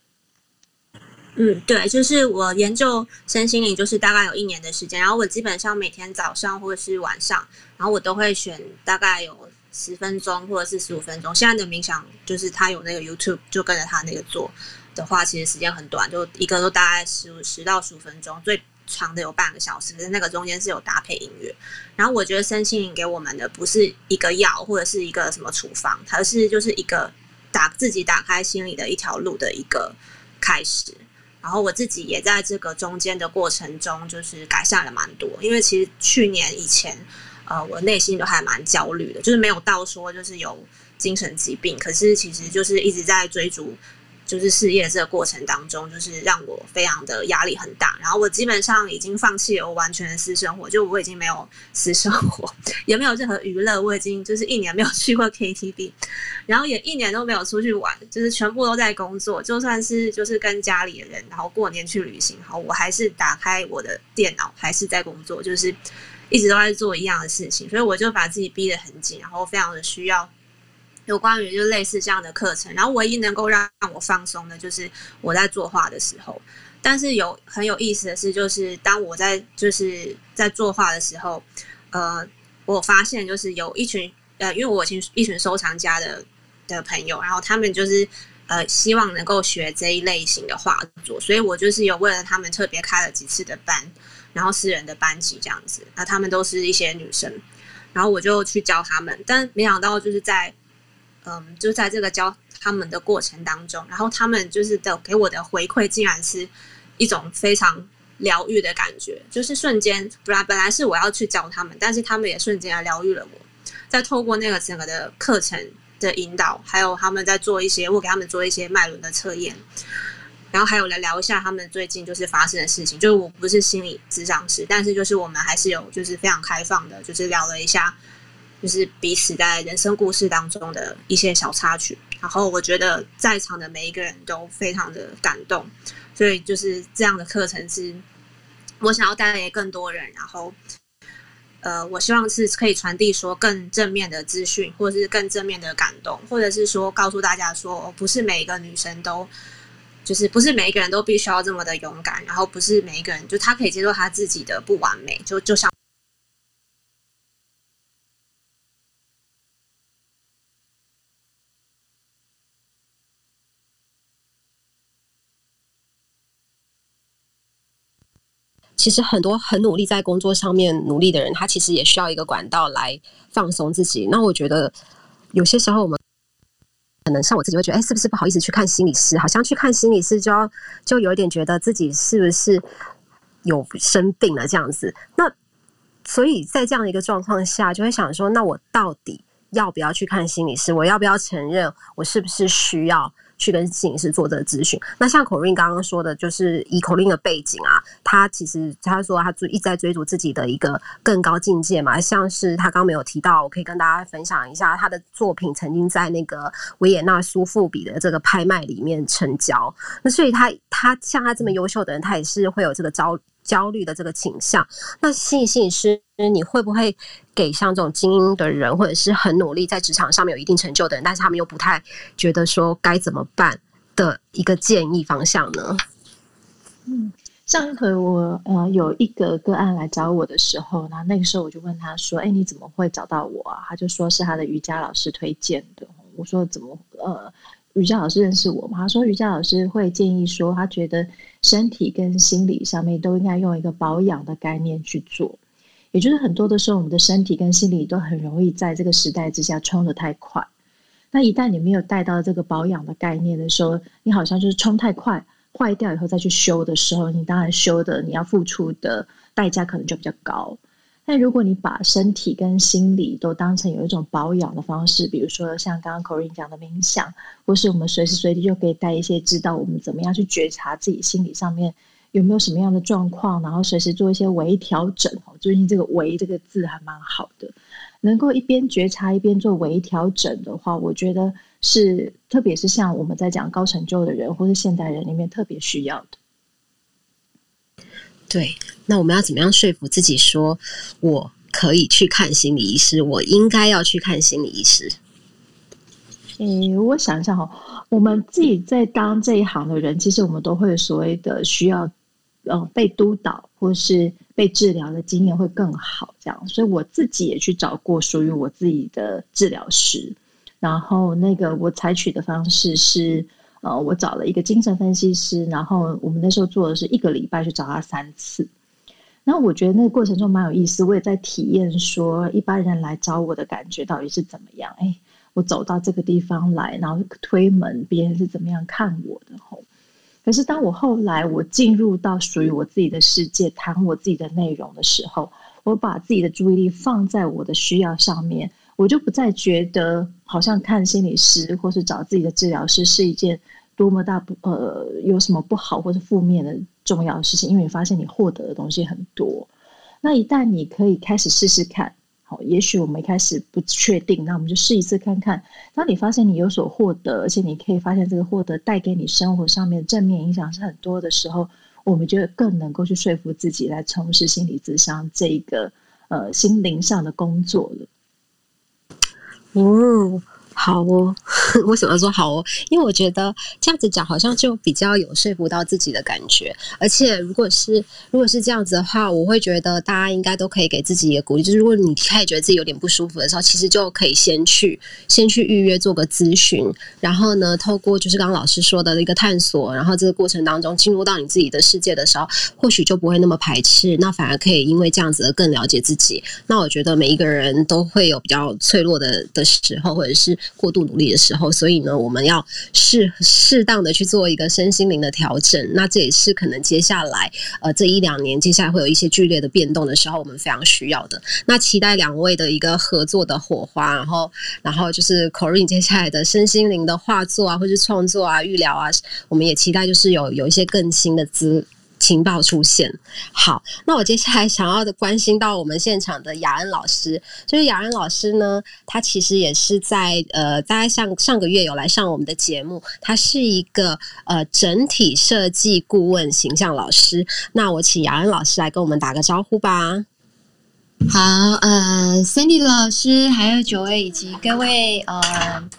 Speaker 5: 嗯，对，就是我研究身心灵，就是大概有一年的时间。然后我基本上每天早上或者是晚上，然后我都会选大概有十分钟或者是十五分钟。现在的冥想就是他有那个 YouTube，就跟着他那个做的话，其实时间很短，就一个都大概十五十到十五分钟，最长的有半个小时。可是那个中间是有搭配音乐。然后我觉得身心灵给我们的不是一个药或者是一个什么处方，而是就是一个打自己打开心里的一条路的一个开始。然后我自己也在这个中间的过程中，就是改善了蛮多。因为其实去年以前，呃，我内心都还蛮焦虑的，就是没有到说就是有精神疾病，可是其实就是一直在追逐。就是事业这个过程当中，就是让我非常的压力很大。然后我基本上已经放弃了我完全的私生活，就我已经没有私生活，<laughs> 也没有任何娱乐。我已经就是一年没有去过 KTV，<laughs> 然后也一年都没有出去玩，就是全部都在工作。就算是就是跟家里的人，然后过年去旅行，好，我还是打开我的电脑，还是在工作，就是一直都在做一样的事情。所以我就把自己逼得很紧，然后非常的需要。有关于就类似这样的课程，然后唯一能够让我放松的，就是我在作画的时候。但是有很有意思的是，就是当我在就是在作画的时候，呃，我发现就是有一群呃，因为我一群一群收藏家的的朋友，然后他们就是呃希望能够学这一类型的画作，所以我就是有为了他们特别开了几次的班，然后私人的班级这样子。那他们都是一些女生，然后我就去教他们，但没想到就是在嗯，就在这个教他们的过程当中，然后他们就是的给我的回馈，竟然是一种非常疗愈的感觉，就是瞬间，本来本来是我要去教他们，但是他们也瞬间来疗愈了我。在透过那个整个的课程的引导，还有他们在做一些，我给他们做一些脉轮的测验，然后还有来聊一下他们最近就是发生的事情。就是我不是心理咨商师，但是就是我们还是有就是非常开放的，就是聊了一下。就是彼此在人生故事当中的一些小插曲，然后我觉得在场的每一个人都非常的感动，所以就是这样的课程是我想要带给更多人，然后呃，我希望是可以传递说更正面的资讯，或者是更正面的感动，或者是说告诉大家说，不是每一个女生都就是不是每一个人都必须要这么的勇敢，然后不是每一个人就他可以接受他自己的不完美，就就像。
Speaker 2: 其实很多很努力在工作上面努力的人，他其实也需要一个管道来放松自己。那我觉得有些时候我们可能像我自己会觉得，哎，是不是不好意思去看心理师？好像去看心理师就要就有点觉得自己是不是有生病了这样子。那所以在这样的一个状况下，就会想说，那我到底要不要去看心理师？我要不要承认我是不是需要？去跟摄影师做这个咨询。那像口令刚刚说的，就是以口令的背景啊，他其实他说他追一直在追逐自己的一个更高境界嘛。像是他刚没有提到，我可以跟大家分享一下，他的作品曾经在那个维也纳苏富比的这个拍卖里面成交。那所以他他像他这么优秀的人，他也是会有这个招。焦虑的这个倾向，那心理心理师，你会不会给像这种精英的人，或者是很努力在职场上面有一定成就的人，但是他们又不太觉得说该怎么办的一个建议方向呢？
Speaker 3: 嗯，上一回我呃有一个个案来找我的时候，那那个时候我就问他说：“哎，你怎么会找到我啊？”他就说是他的瑜伽老师推荐的。我说：“怎么呃？”瑜伽老师认识我嘛？他说瑜伽老师会建议说，他觉得身体跟心理上面都应该用一个保养的概念去做。也就是很多的时候，我们的身体跟心理都很容易在这个时代之下冲的太快。那一旦你没有带到这个保养的概念的时候，你好像就是冲太快，坏掉以后再去修的时候，你当然修的你要付出的代价可能就比较高。但如果你把身体跟心理都当成有一种保养的方式，比如说像刚刚 Corin 讲的冥想，或是我们随时随地就可以带一些知道我们怎么样去觉察自己心理上面有没有什么样的状况，然后随时做一些微调整。哦最近这个“微”这个字还蛮好的，能够一边觉察一边做微调整的话，我觉得是特别是像我们在讲高成就的人或是现代人里面特别需要的。
Speaker 2: 对，那我们要怎么样说服自己说，我可以去看心理医师，我应该要去看心理医师？
Speaker 3: 诶，我想一下哈，我们自己在当这一行的人，其实我们都会所谓的需要，呃，被督导或是被治疗的经验会更好，这样。所以我自己也去找过属于我自己的治疗师，然后那个我采取的方式是，呃，我找了一个精神分析师，然后我们那时候做的是一个礼拜去找他三次。然后我觉得那个过程中蛮有意思，我也在体验说一般人来找我的感觉到底是怎么样。哎。我走到这个地方来，然后推门，别人是怎么样看我的？吼！可是当我后来我进入到属于我自己的世界，谈我自己的内容的时候，我把自己的注意力放在我的需要上面，我就不再觉得好像看心理师或是找自己的治疗师是一件多么大不呃有什么不好或是负面的重要的事情，因为你发现你获得的东西很多。那一旦你可以开始试试看。好也许我们一开始不确定，那我们就试一次看看。当你发现你有所获得，而且你可以发现这个获得带给你生活上面正面影响是很多的时候，我们就更能够去说服自己来从事心理咨商这一个呃心灵上的工作了。
Speaker 2: 哦。好哦，为什么要说好哦？因为我觉得这样子讲好像就比较有说服到自己的感觉。而且如果是如果是这样子的话，我会觉得大家应该都可以给自己一个鼓励。就是如果你开始觉得自己有点不舒服的时候，其实就可以先去先去预约做个咨询。然后呢，透过就是刚刚老师说的一个探索，然后这个过程当中进入到你自己的世界的时候，或许就不会那么排斥。那反而可以因为这样子而更了解自己。那我觉得每一个人都会有比较脆弱的的时候，或者是。过度努力的时候，所以呢，我们要适适当的去做一个身心灵的调整。那这也是可能接下来呃这一两年，接下来会有一些剧烈的变动的时候，我们非常需要的。那期待两位的一个合作的火花，然后然后就是 Corin 接下来的身心灵的画作啊，或是创作啊、预疗啊，我们也期待就是有有一些更新的资。情报出现，好，那我接下来想要的关心到我们现场的雅恩老师，就是雅恩老师呢，他其实也是在呃，大概上上个月有来上我们的节目，他是一个呃整体设计顾问形象老师，那我请雅恩老师来跟我们打个招呼吧。
Speaker 7: 好，呃，Cindy 老师，还有九位以及各位呃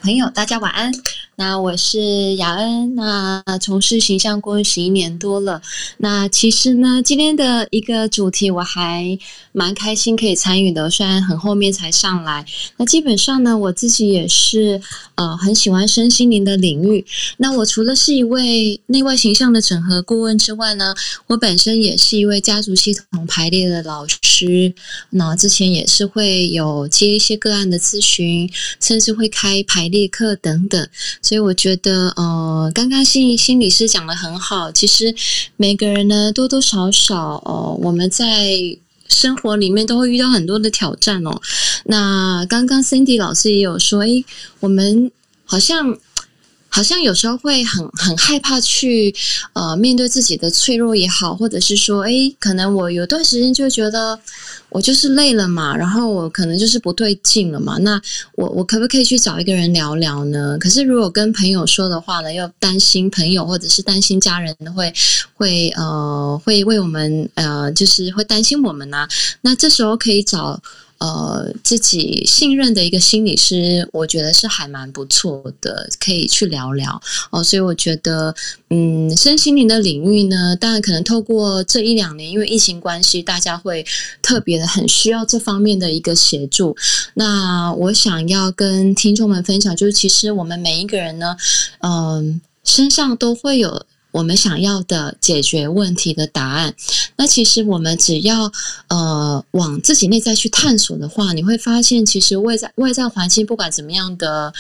Speaker 7: 朋友，大家晚安。那我是雅恩，那从事形象顾问十一年多了。那其实呢，今天的一个主题我还蛮开心可以参与的，虽然很后面才上来。那基本上呢，我自己也是呃很喜欢身心灵的领域。那我除了是一位内外形象的整合顾问之外呢，我本身也是一位家族系统排列的老师。那之前也是会有接一些个案的咨询，甚至会开排列课等等。所以我觉得，呃，刚刚心心理师讲的很好。其实每个人呢，多多少少，哦，我们在生活里面都会遇到很多的挑战哦。那刚刚 Cindy 老师也有说，诶，我们好像。好像有时候会很很害怕去呃面对自己的脆弱也好，或者是说，哎，可能我有段时间就觉得我就是累了嘛，然后我可能就是不对劲了嘛。那我我可不可以去找一个人聊聊呢？可是如果跟朋友说的话呢，又担心朋友或者是担心家人会会呃会为我们呃就是会担心我们呐。那这时候可以找。呃，自己信任的一个心理师，我觉得是还蛮不错的，可以去聊聊哦。所以我觉得，嗯，身心灵的领域呢，当然可能透过这一两年，因为疫情关系，大家会特别的很需要这方面的一个协助。那我想要跟听众们分享，就是其实我们每一个人呢，嗯，身上都会有。我们想要的解决问题的答案，那其实我们只要呃往自己内在去探索的话，你会发现，其实外在外在环境不管怎么样的。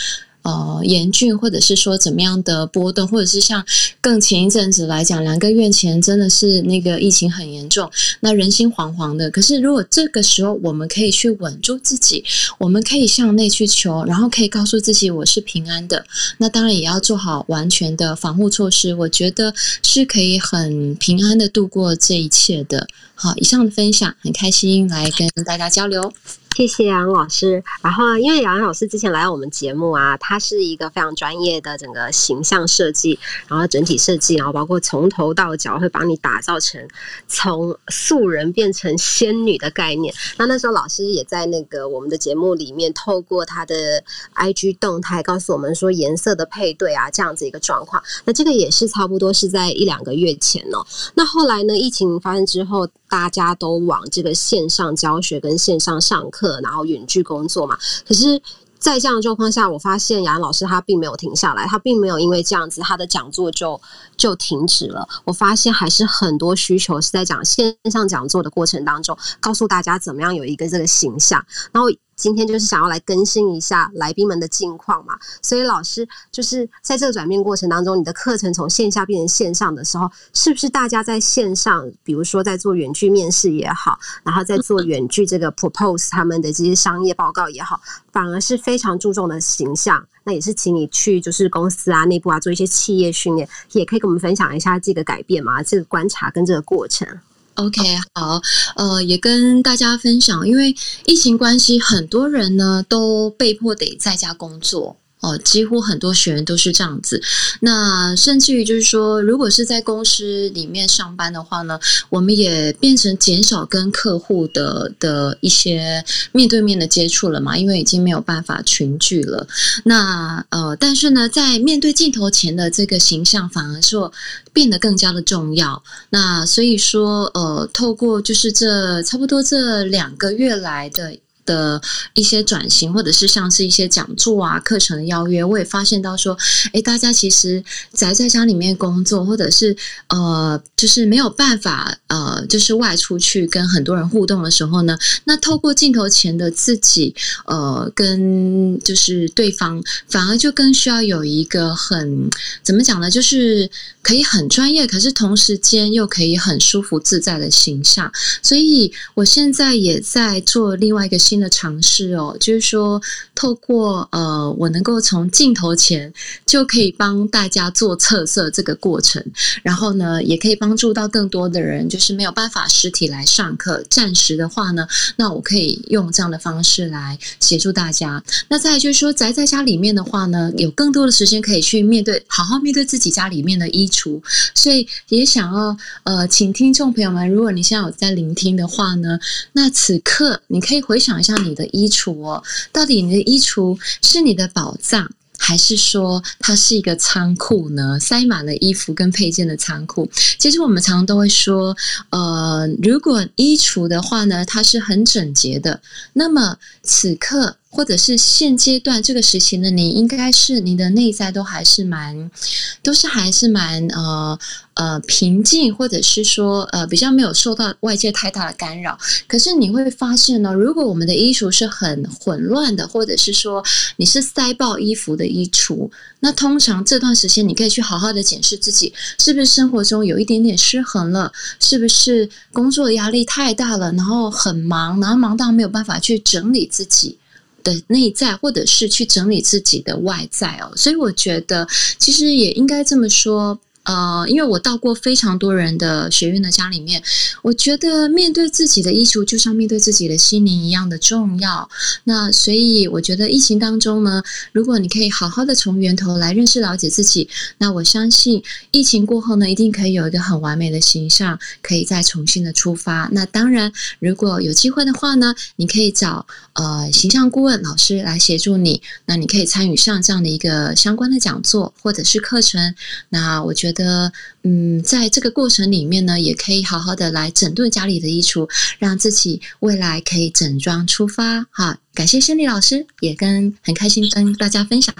Speaker 7: 呃，严峻，或者是说怎么样的波动，或者是像更前一阵子来讲，两个月前真的是那个疫情很严重，那人心惶惶的。可是如果这个时候我们可以去稳住自己，我们可以向内去求，然后可以告诉自己我是平安的，那当然也要做好完全的防护措施。我觉得是可以很平安的度过这一切的。好，以上的分享很开心来跟大家交流。
Speaker 2: 谢谢杨老师。然后，因为杨老师之前来我们节目啊，他是一个非常专业的整个形象设计，然后整体设计，然后包括从头到脚会帮你打造成从素人变成仙女的概念。那那时候老师也在那个我们的节目里面，透过他的 IG 动态告诉我们说颜色的配对啊，这样子一个状况。那这个也是差不多是在一两个月前哦。那后来呢，疫情发生之后，大家都往这个线上教学跟线上上课。然后远距工作嘛。可是，在这样的状况下，我发现杨老师他并没有停下来，他并没有因为这样子，他的讲座就就停止了。我发现还是很多需求是在讲线上讲座的过程当中，告诉大家怎么样有一个这个形象，然后。今天就是想要来更新一下来宾们的近况嘛，所以老师就是在这个转变过程当中，你的课程从线下变成线上的时候，是不是大家在线上，比如说在做远距面试也好，然后在做远距这个 propose 他们的这些商业报告也好，反而是非常注重的形象？那也是请你去就是公司啊内部啊做一些企业训练，也可以跟我们分享一下这个改变嘛，这个观察跟这个过程。
Speaker 7: OK，好，呃，也跟大家分享，因为疫情关系，很多人呢都被迫得在家工作。哦，几乎很多学员都是这样子。那甚至于就是说，如果是在公司里面上班的话呢，我们也变成减少跟客户的的一些面对面的接触了嘛，因为已经没有办法群聚了。那呃，但是呢，在面对镜头前的这个形象，反而说变得更加的重要。那所以说，呃，透过就是这差不多这两个月来的。的一些转型，或者是像是一些讲座啊、课程的邀约，我也发现到说，哎，大家其实宅在家里面工作，或者是呃，就是没有办法呃，就是外出去跟很多人互动的时候呢，那透过镜头前的自己，呃，跟就是对方，反而就更需要有一个很怎么讲呢？就是可以很专业，可是同时间又可以很舒服自在的形象。所以我现在也在做另外一个。新的尝试哦，就是说，透过呃，我能够从镜头前就可以帮大家做测色这个过程，然后呢，也可以帮助到更多的人，就是没有办法实体来上课，暂时的话呢，那我可以用这样的方式来协助大家。那再就是说，宅在家里面的话呢，有更多的时间可以去面对，好好面对自己家里面的衣橱，所以也想要呃，请听众朋友们，如果你现在有在聆听的话呢，那此刻你可以回想。像你的衣橱哦，到底你的衣橱是你的宝藏，还是说它是一个仓库呢？塞满了衣服跟配件的仓库。其实我们常常都会说，呃，如果衣橱的话呢，它是很整洁的，那么此刻。或者是现阶段这个时期的你，应该是你的内在都还是蛮，都是还是蛮呃呃平静，或者是说呃比较没有受到外界太大的干扰。可是你会发现呢，如果我们的衣橱是很混乱的，或者是说你是塞爆衣服的衣橱，那通常这段时间你可以去好好的检视自己，是不是生活中有一点点失衡了，是不是工作压力太大了，然后很忙，然后忙到没有办法去整理自己。的内在，或者是去整理自己的外在哦，所以我觉得其实也应该这么说。呃，因为我到过非常多人的学院的家里面，我觉得面对自己的衣橱，就像面对自己的心灵一样的重要。那所以我觉得疫情当中呢，如果你可以好好的从源头来认识了解自己，那我相信疫情过后呢，一定可以有一个很完美的形象，可以再重新的出发。那当然，如果有机会的话呢，你可以找呃形象顾问老师来协助你，那你可以参与上这样的一个相关的讲座或者是课程。那我觉得。的，嗯，在这个过程里面呢，也可以好好的来整顿家里的衣橱，让自己未来可以整装出发。哈，感谢心理老师，也跟很开心跟大家分享。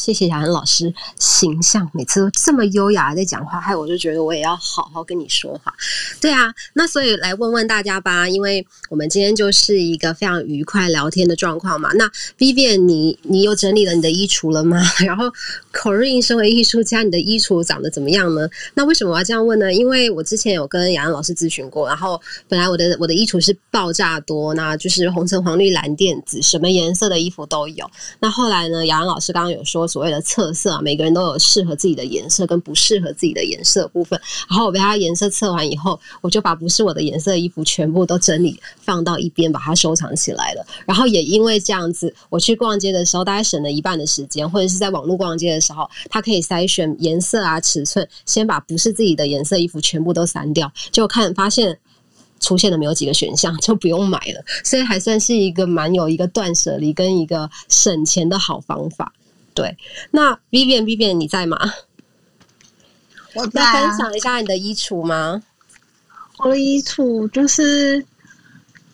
Speaker 2: 谢谢雅恩老师，形象每次都这么优雅在讲话，害我就觉得我也要好好跟你说话。对啊，那所以来问问大家吧，因为我们今天就是一个非常愉快聊天的状况嘛。那 Vivian，你你有整理了你的衣橱了吗？<laughs> 然后 Corinne 身为艺术家，你的衣橱长得怎么样呢？那为什么我要这样问呢？因为我之前有跟雅安老师咨询过，然后本来我的我的衣橱是爆炸多，那就是红橙黄绿蓝靛紫，什么颜色的衣服都有。那后来呢，雅安老师刚刚有说所谓的测色啊，每个人都有适合自己的颜色跟不适合自己的颜色部分。然后我被他颜色测完以后，我就把不是我的颜色衣服全部都整理放到一边，把它收藏起来了。然后也因为这样子，我去逛街的时候大概省了一半的时间，或者是在网络逛街的时候，它可以筛选颜色啊、尺寸，先把不是自己的颜色衣服全部都删掉，就看发现出现的没有几个选项，就不用买了。所以还算是一个蛮有一个断舍离跟一个省钱的好方法。对，那 Vivian Vivian 你在吗？
Speaker 6: 我在
Speaker 2: 要分
Speaker 6: 啊
Speaker 2: 享一下你的衣橱吗？
Speaker 6: 我的衣橱就是，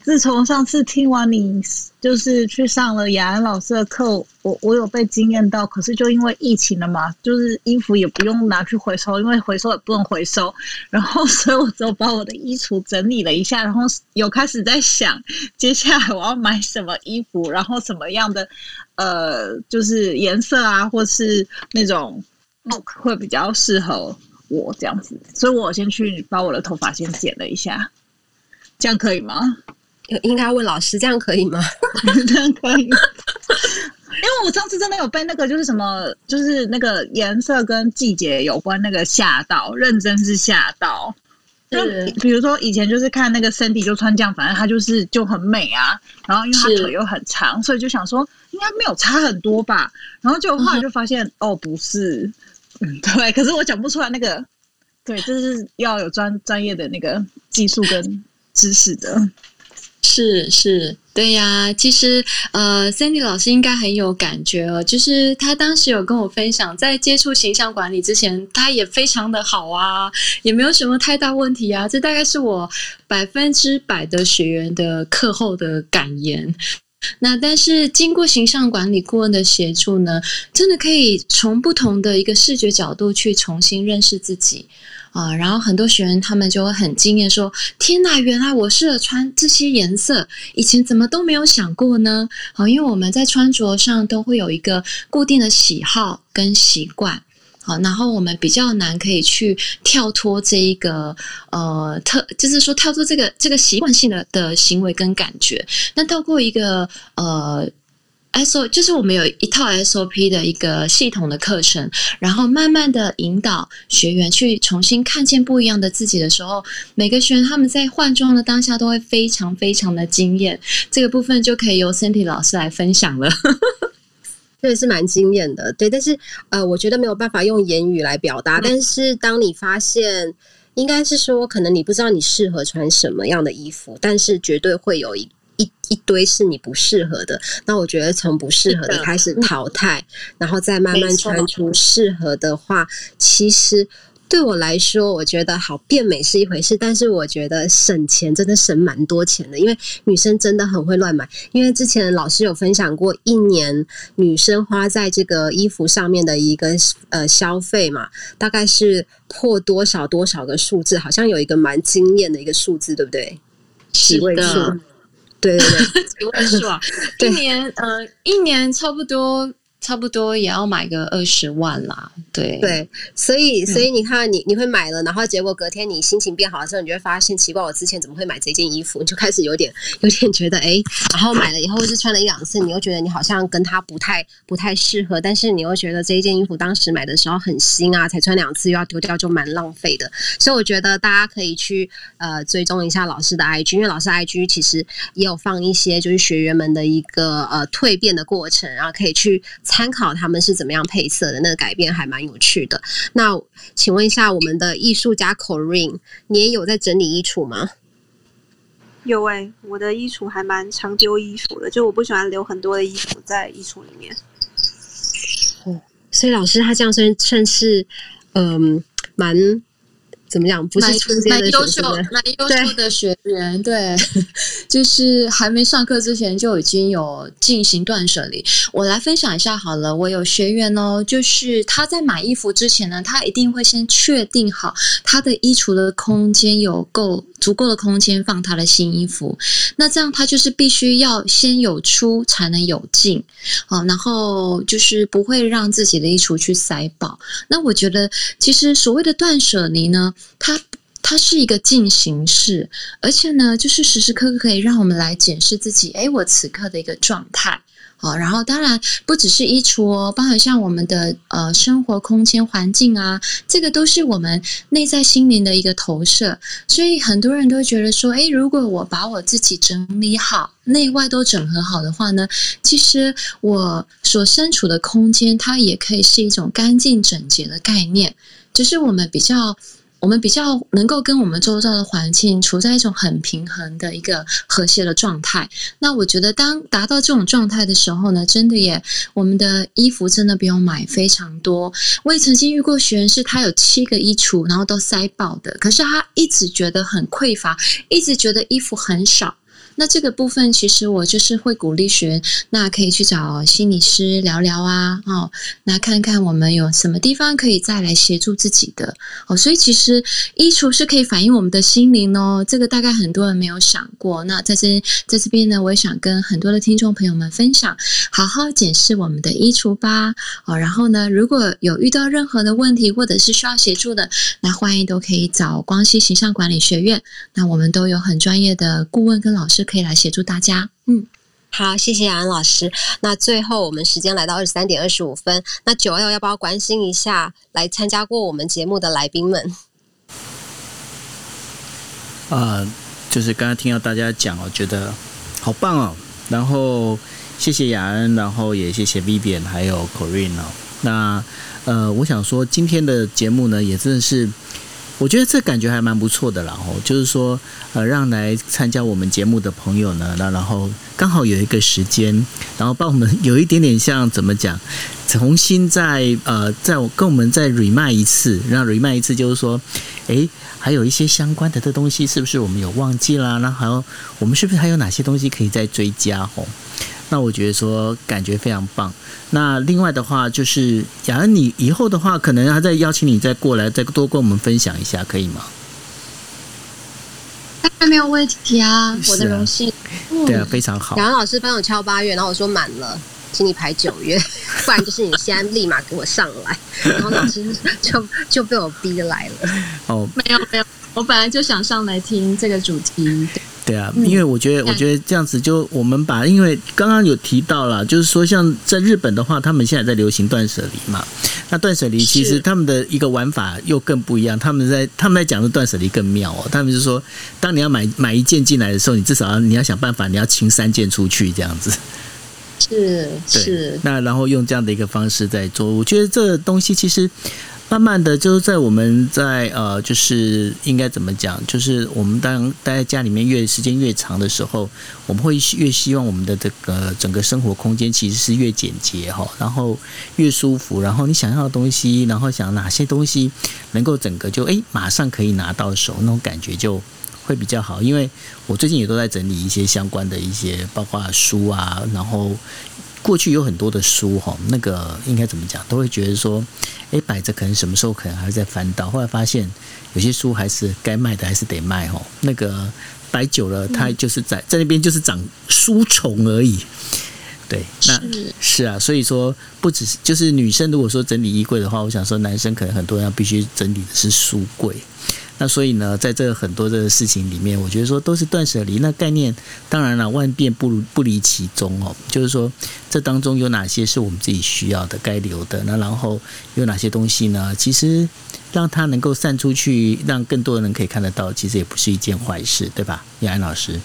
Speaker 6: 自从上次听完你就是去上了雅安老师的课，我我有被惊艳到。可是就因为疫情了嘛，就是衣服也不用拿去回收，因为回收也不能回收。然后，<laughs> 所以我只有把我的衣橱整理了一下，然后有开始在想接下来我要买什么衣服，然后什么样的呃，就是颜色啊，或是那种 look 会比较适合我这样子，所以我先去把我的头发先剪了一下，这样可以吗？
Speaker 2: 应该问老师，这样可以吗？<laughs>
Speaker 6: 这样可以。<laughs> 因为我上次真的有被那个就是什么，就是那个颜色跟季节有关那个吓到，认真是吓到。就比如说以前就是看那个 Cindy 就穿这样，反正她就是就很美啊。然后因为她腿又很长，所以就想说应该没有差很多吧。然后结果后来就发现、哦不是，嗯对，可是我讲不出来那个，对，这是要有专专业的那个技术跟知识的。
Speaker 7: 是是，对呀。其实呃，Sandy 老师应该很有感觉哦，就是他当时有跟我分享，在接触形象管理之前，他也非常的好啊，也没有什么太大问题啊。这大概是我百分之百的学员的课后的感言。那但是经过形象管理顾问的协助呢，真的可以从不同的一个视觉角度去重新认识自己。啊，然后很多学员他们就会很惊艳，说：“天哪，原来我适合穿这些颜色，以前怎么都没有想过呢？”好，因为我们在穿着上都会有一个固定的喜好跟习惯。好，然后我们比较难可以去跳脱这一个呃特，就是说跳脱这个这个习惯性的的行为跟感觉。那透过一个呃 S O，就是我们有一套 S O P 的一个系统的课程，然后慢慢的引导学员去重新看见不一样的自己的时候，每个学员他们在换装的当下都会非常非常的惊艳。这个部分就可以由 Cindy 老师来分享了。
Speaker 2: 这也是蛮惊艳的，对。但是呃，我觉得没有办法用言语来表达。但是当你发现，应该是说，可能你不知道你适合穿什么样的衣服，但是绝对会有一一一堆是你不适合的。那我觉得从不适合
Speaker 7: 的
Speaker 2: 的开始淘汰，然后再慢慢穿出适合的话，其实。对我来说，我觉得好变美是一回事，但是我觉得省钱真的省蛮多钱的，因为女生真的很会乱买。因为之前老师有分享过，一年女生花在这个衣服上面的一个呃消费嘛，大概是破多少多少个数字，好像有一个蛮惊艳的一个数字，对不对？几位数
Speaker 7: 的？
Speaker 2: 对对对，
Speaker 7: 几万 <laughs> 是
Speaker 2: 吧？
Speaker 7: 一年呃，一年差不多差不多也要买个二十万啦。对
Speaker 2: 对，所以所以你看你，你会买了，然后结果隔天你心情变好的时候，你就会发现奇怪，我之前怎么会买这件衣服？你就开始有点 <laughs> 有点觉得哎，然后买了以后是穿了一两次，你又觉得你好像跟它不太不太适合，但是你又觉得这一件衣服当时买的时候很新啊，才穿两次又要丢掉，就蛮浪费的。所以我觉得大家可以去呃追踪一下老师的 IG，因为老师 IG 其实也有放一些就是学员们的一个呃蜕变的过程，然后可以去参考他们是怎么样配色的，那个改变还蛮有趣的。那请问一下，我们的艺术家 Corinne，你也有在整理衣橱吗？
Speaker 5: 有哎、我的衣橱还蛮常丢衣服的，就我不喜欢留很多的衣服在衣橱里面。
Speaker 2: 所以老师他这样算算是嗯蛮怎么样？不是初阶的
Speaker 7: 蛮优秀、蛮 <laughs> 优秀的学员，对，<laughs> 就是还没上课之前就已经有进行断舍离。我来分享一下好了，我有学员哦，就是他在买衣服之前呢，他一定会先确定好他的衣橱的空间有够足够的空间放他的新衣服。那这样他就是必须要先有出才能有进，哦，然后就是不会让自己的衣橱去塞爆。那我觉得，其实所谓的断舍离呢，它它是一个进行式，而且呢，就是时时刻刻可以让我们来检视自己，诶，我此刻的一个状态。好，然后当然不只是衣橱哦，包含像我们的呃生活空间环境啊，这个都是我们内在心灵的一个投射。所以很多人都觉得说，诶，如果我把我自己整理好，内外都整合好的话呢，其实我所身处的空间，它也可以是一种干净整洁的概念，只是我们比较。我们比较能够跟我们周遭的环境处在一种很平衡的一个和谐的状态。那我觉得，当达到这种状态的时候呢，真的也，我们的衣服真的不用买非常多。我也曾经遇过学员，是他有七个衣橱，然后都塞爆的，可是他一直觉得很匮乏，一直觉得衣服很少。那这个部分，其实我就是会鼓励学，那可以去找心理师聊聊啊，哦，那看看我们有什么地方可以再来协助自己的哦。所以其实衣橱是可以反映我们的心灵哦，这个大概很多人没有想过。那在这在这边呢，我也想跟很多的听众朋友们分享，好好检视我们的衣橱吧。哦，然后呢，如果有遇到任何的问题或者是需要协助的，那欢迎都可以找光熙形象管理学院，那我们都有很专业的顾问跟老师。可以来协助大家，嗯，
Speaker 2: 好，谢谢雅安老师。那最后我们时间来到二十三点二十五分，那九二要不要关心一下来参加过我们节目的来宾们？
Speaker 1: 啊，就是刚刚听到大家讲，我觉得好棒哦。然后谢谢雅恩，然后也谢谢 Vivian 还有 Corinne 哦。那呃，我想说今天的节目呢，也真的是。我觉得这感觉还蛮不错的啦，吼，就是说，呃，让来参加我们节目的朋友呢，那然后刚好有一个时间，然后帮我们有一点点像怎么讲，重新再呃，再跟我们再 r e m i 一次，让 r e m i 一次，就是说，诶，还有一些相关的这东西，是不是我们有忘记啦？那还有我们是不是还有哪些东西可以再追加？吼。那我觉得说感觉非常棒。那另外的话，就是假如，你以后的话，可能还再邀请你再过来，再多跟我们分享一下，可以吗？
Speaker 7: 当然没有问题啊，我的荣幸。
Speaker 1: 对啊，非常好。
Speaker 2: 雅恩老师帮我敲八月，然后我说满了，请你排九月，<laughs> 不然就是你现在立马给我上来。然后老师就就被我逼来了。
Speaker 1: 哦，
Speaker 7: 没有没有，我本来就想上来听这个主题。
Speaker 1: 对啊，因为我觉得，我觉得这样子就我们把，因为刚刚有提到了，就是说像在日本的话，他们现在在流行断舍离嘛。那断舍离其实他们的一个玩法又更不一样，他们在他们在讲的断舍离更妙哦。他们是说，当你要买买一件进来的时候，你至少要你要想办法，你要清三件出去这样子。
Speaker 7: 是是。
Speaker 1: 那然后用这样的一个方式在做，我觉得这东西其实。慢慢的，就是在我们在呃，就是应该怎么讲？就是我们当待在家里面越时间越长的时候，我们会越希望我们的这个整个生活空间其实是越简洁哈，然后越舒服，然后你想要的东西，然后想哪些东西能够整个就哎马上可以拿到手，那种感觉就会比较好。因为我最近也都在整理一些相关的一些，包括书啊，然后。过去有很多的书哈，那个应该怎么讲，都会觉得说，哎，摆着可能什么时候可能还会再翻到。后来发现有些书还是该卖的还是得卖哈。那个摆久了，它就是在在那边就是长书虫而已。对，那是啊，所以说不只是就是女生如果说整理衣柜的话，我想说男生可能很多人要必须整理的是书柜。那所以呢，在这很多的事情里面，我觉得说都是断舍离。那概念当然了，万变不不离其宗哦。就是说，这当中有哪些是我们自己需要的、该留的？那然后有哪些东西呢？其实让它能够散出去，让更多的人可以看得到，其实也不是一件坏事，对吧？叶安老师。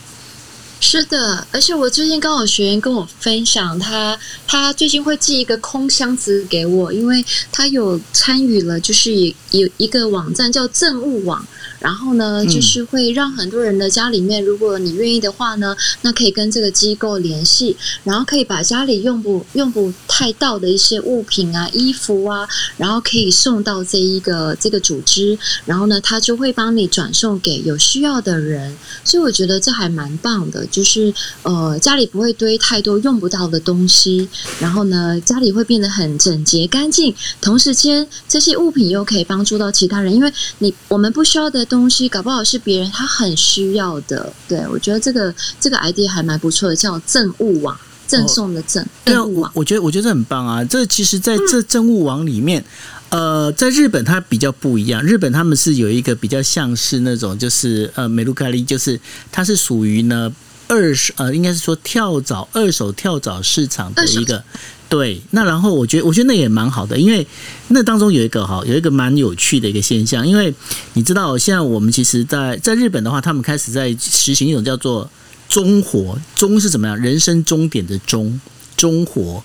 Speaker 7: 是的，而且我最近刚好学员跟我分享，他他最近会寄一个空箱子给我，因为他有参与了，就是有一个网站叫政务网。然后呢，就是会让很多人的家里面，如果你愿意的话呢，那可以跟这个机构联系，然后可以把家里用不用不太到的一些物品啊、衣服啊，然后可以送到这一个这个组织，然后呢，他就会帮你转送给有需要的人。所以我觉得这还蛮棒的，就是呃，家里不会堆太多用不到的东西，然后呢，家里会变得很整洁干净，同时间这些物品又可以帮助到其他人，因为你我们不需要的。东西搞不好是别人他很需要的，对我觉得这个这个 idea 还蛮不错的，叫赠物网，赠送的赠赠物网。
Speaker 1: 我觉得我觉得很棒啊！这其实在这赠物网里面，呃，在日本它比较不一样，日本他们是有一个比较像是那种就是呃美露卡利，就是它是属于呢二手呃应该是说跳蚤二手跳蚤市场的一个。对，那然后我觉得，我觉得那也蛮好的，因为那当中有一个哈，有一个蛮有趣的一个现象，因为你知道，现在我们其实，在在日本的话，他们开始在实行一种叫做“中活”，中是怎么样？人生终点的终，中活，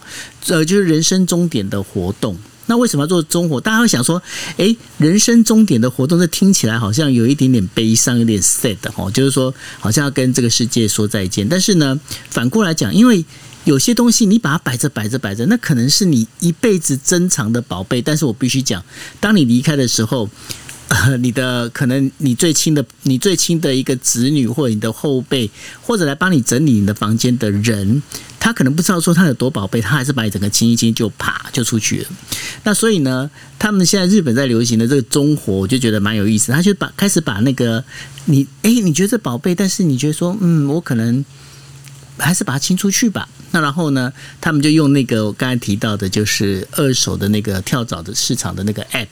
Speaker 1: 呃，就是人生终点的活动。那为什么要做中活？大家会想说，哎，人生终点的活动，这听起来好像有一点点悲伤，有点 sad 哦，就是说好像要跟这个世界说再见。但是呢，反过来讲，因为有些东西你把它摆着摆着摆着，那可能是你一辈子珍藏的宝贝。但是我必须讲，当你离开的时候，<laughs> 你的可能你最亲的、你最亲的一个子女，或者你的后辈，或者来帮你整理你的房间的人，他可能不知道说他有多宝贝，他还是把你整个清一清就啪就出去了。那所以呢，他们现在日本在流行的这个中火，我就觉得蛮有意思。他就把开始把那个你哎，你觉得这宝贝，但是你觉得说嗯，我可能还是把它清出去吧。那然后呢？他们就用那个我刚才提到的，就是二手的那个跳蚤的市场的那个 app，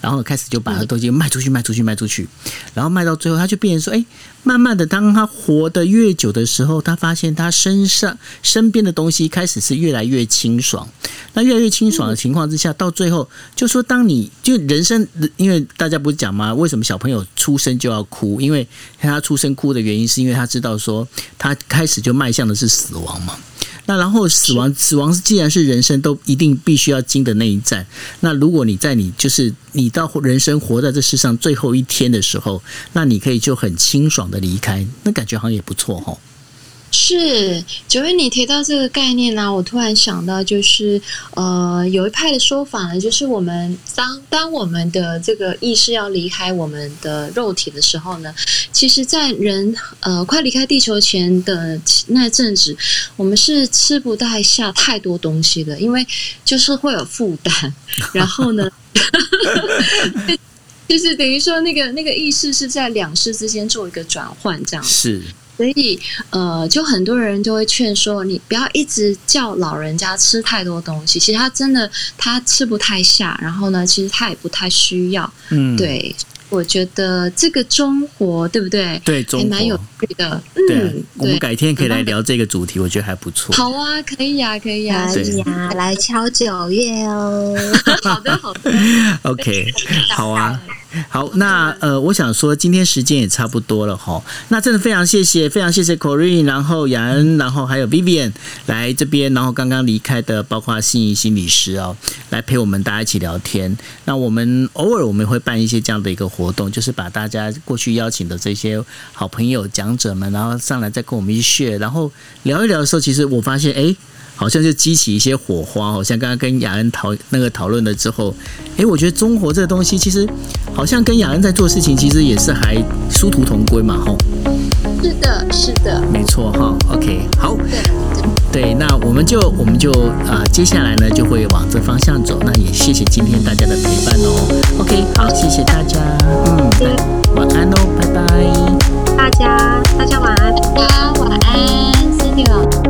Speaker 1: 然后开始就把那东西卖出去，卖出去，卖出去，然后卖到最后，他就变成说：哎，慢慢的，当他活得越久的时候，他发现他身上身边的东西开始是越来越清爽。那越来越清爽的情况之下，到最后就说：当你就人生，因为大家不是讲吗？为什么小朋友出生就要哭？因为他出生哭的原因，是因为他知道说他开始就卖迈向的是死亡嘛。那然后死亡，死亡既然是人生都一定必须要经的那一站，那如果你在你就是你到人生活在这世上最后一天的时候，那你可以就很清爽的离开，那感觉好像也不错哈。
Speaker 7: 是九月，你提到这个概念呢，我突然想到，就是呃，有一派的说法呢，就是我们当当我们的这个意识要离开我们的肉体的时候呢，其实，在人呃快离开地球前的那阵子，我们是吃不太下太多东西的，因为就是会有负担，然后呢，<laughs> <laughs> 就是等于说那个那个意识是在两世之间做一个转换，这样
Speaker 1: 是。
Speaker 7: 所以，呃，就很多人就会劝说你不要一直叫老人家吃太多东西。其实他真的他吃不太下，然后呢，其实他也不太需要。嗯，对。我觉得这个中活对不对？
Speaker 1: 对，中
Speaker 7: 蛮有趣的。
Speaker 1: 嗯，我们改天可以来聊这个主题，我觉得还不错。
Speaker 7: 好啊，可以呀，可以呀，
Speaker 2: 可以呀，来敲九月哦。<laughs>
Speaker 7: 好的，好的。<laughs>
Speaker 1: OK，好啊。好，那呃，我想说，今天时间也差不多了哈。那真的非常谢谢，非常谢谢 Corinne，然后雅恩，然后还有 Vivian 来这边，然后刚刚离开的，包括心仪心理师哦，来陪我们大家一起聊天。那我们偶尔我们会办一些这样的一个活动，就是把大家过去邀请的这些好朋友、讲者们，然后上来再跟我们一血，然后聊一聊的时候，其实我发现，哎。好像就激起一些火花，好像刚刚跟雅恩讨那个讨论了之后，诶，我觉得中活这个东西其实好像跟雅恩在做事情，其实也是还殊途同归嘛。吼，
Speaker 7: 是的，是的，
Speaker 1: 没错。哈，OK，好，对，那我们就我们就啊，接下来呢就会往这方向走。那也谢谢今天大家的陪伴哦。OK，好，谢谢大家。嗯，晚安哦，拜拜，
Speaker 2: 大家，大家晚安，
Speaker 7: 大家，晚安，see you。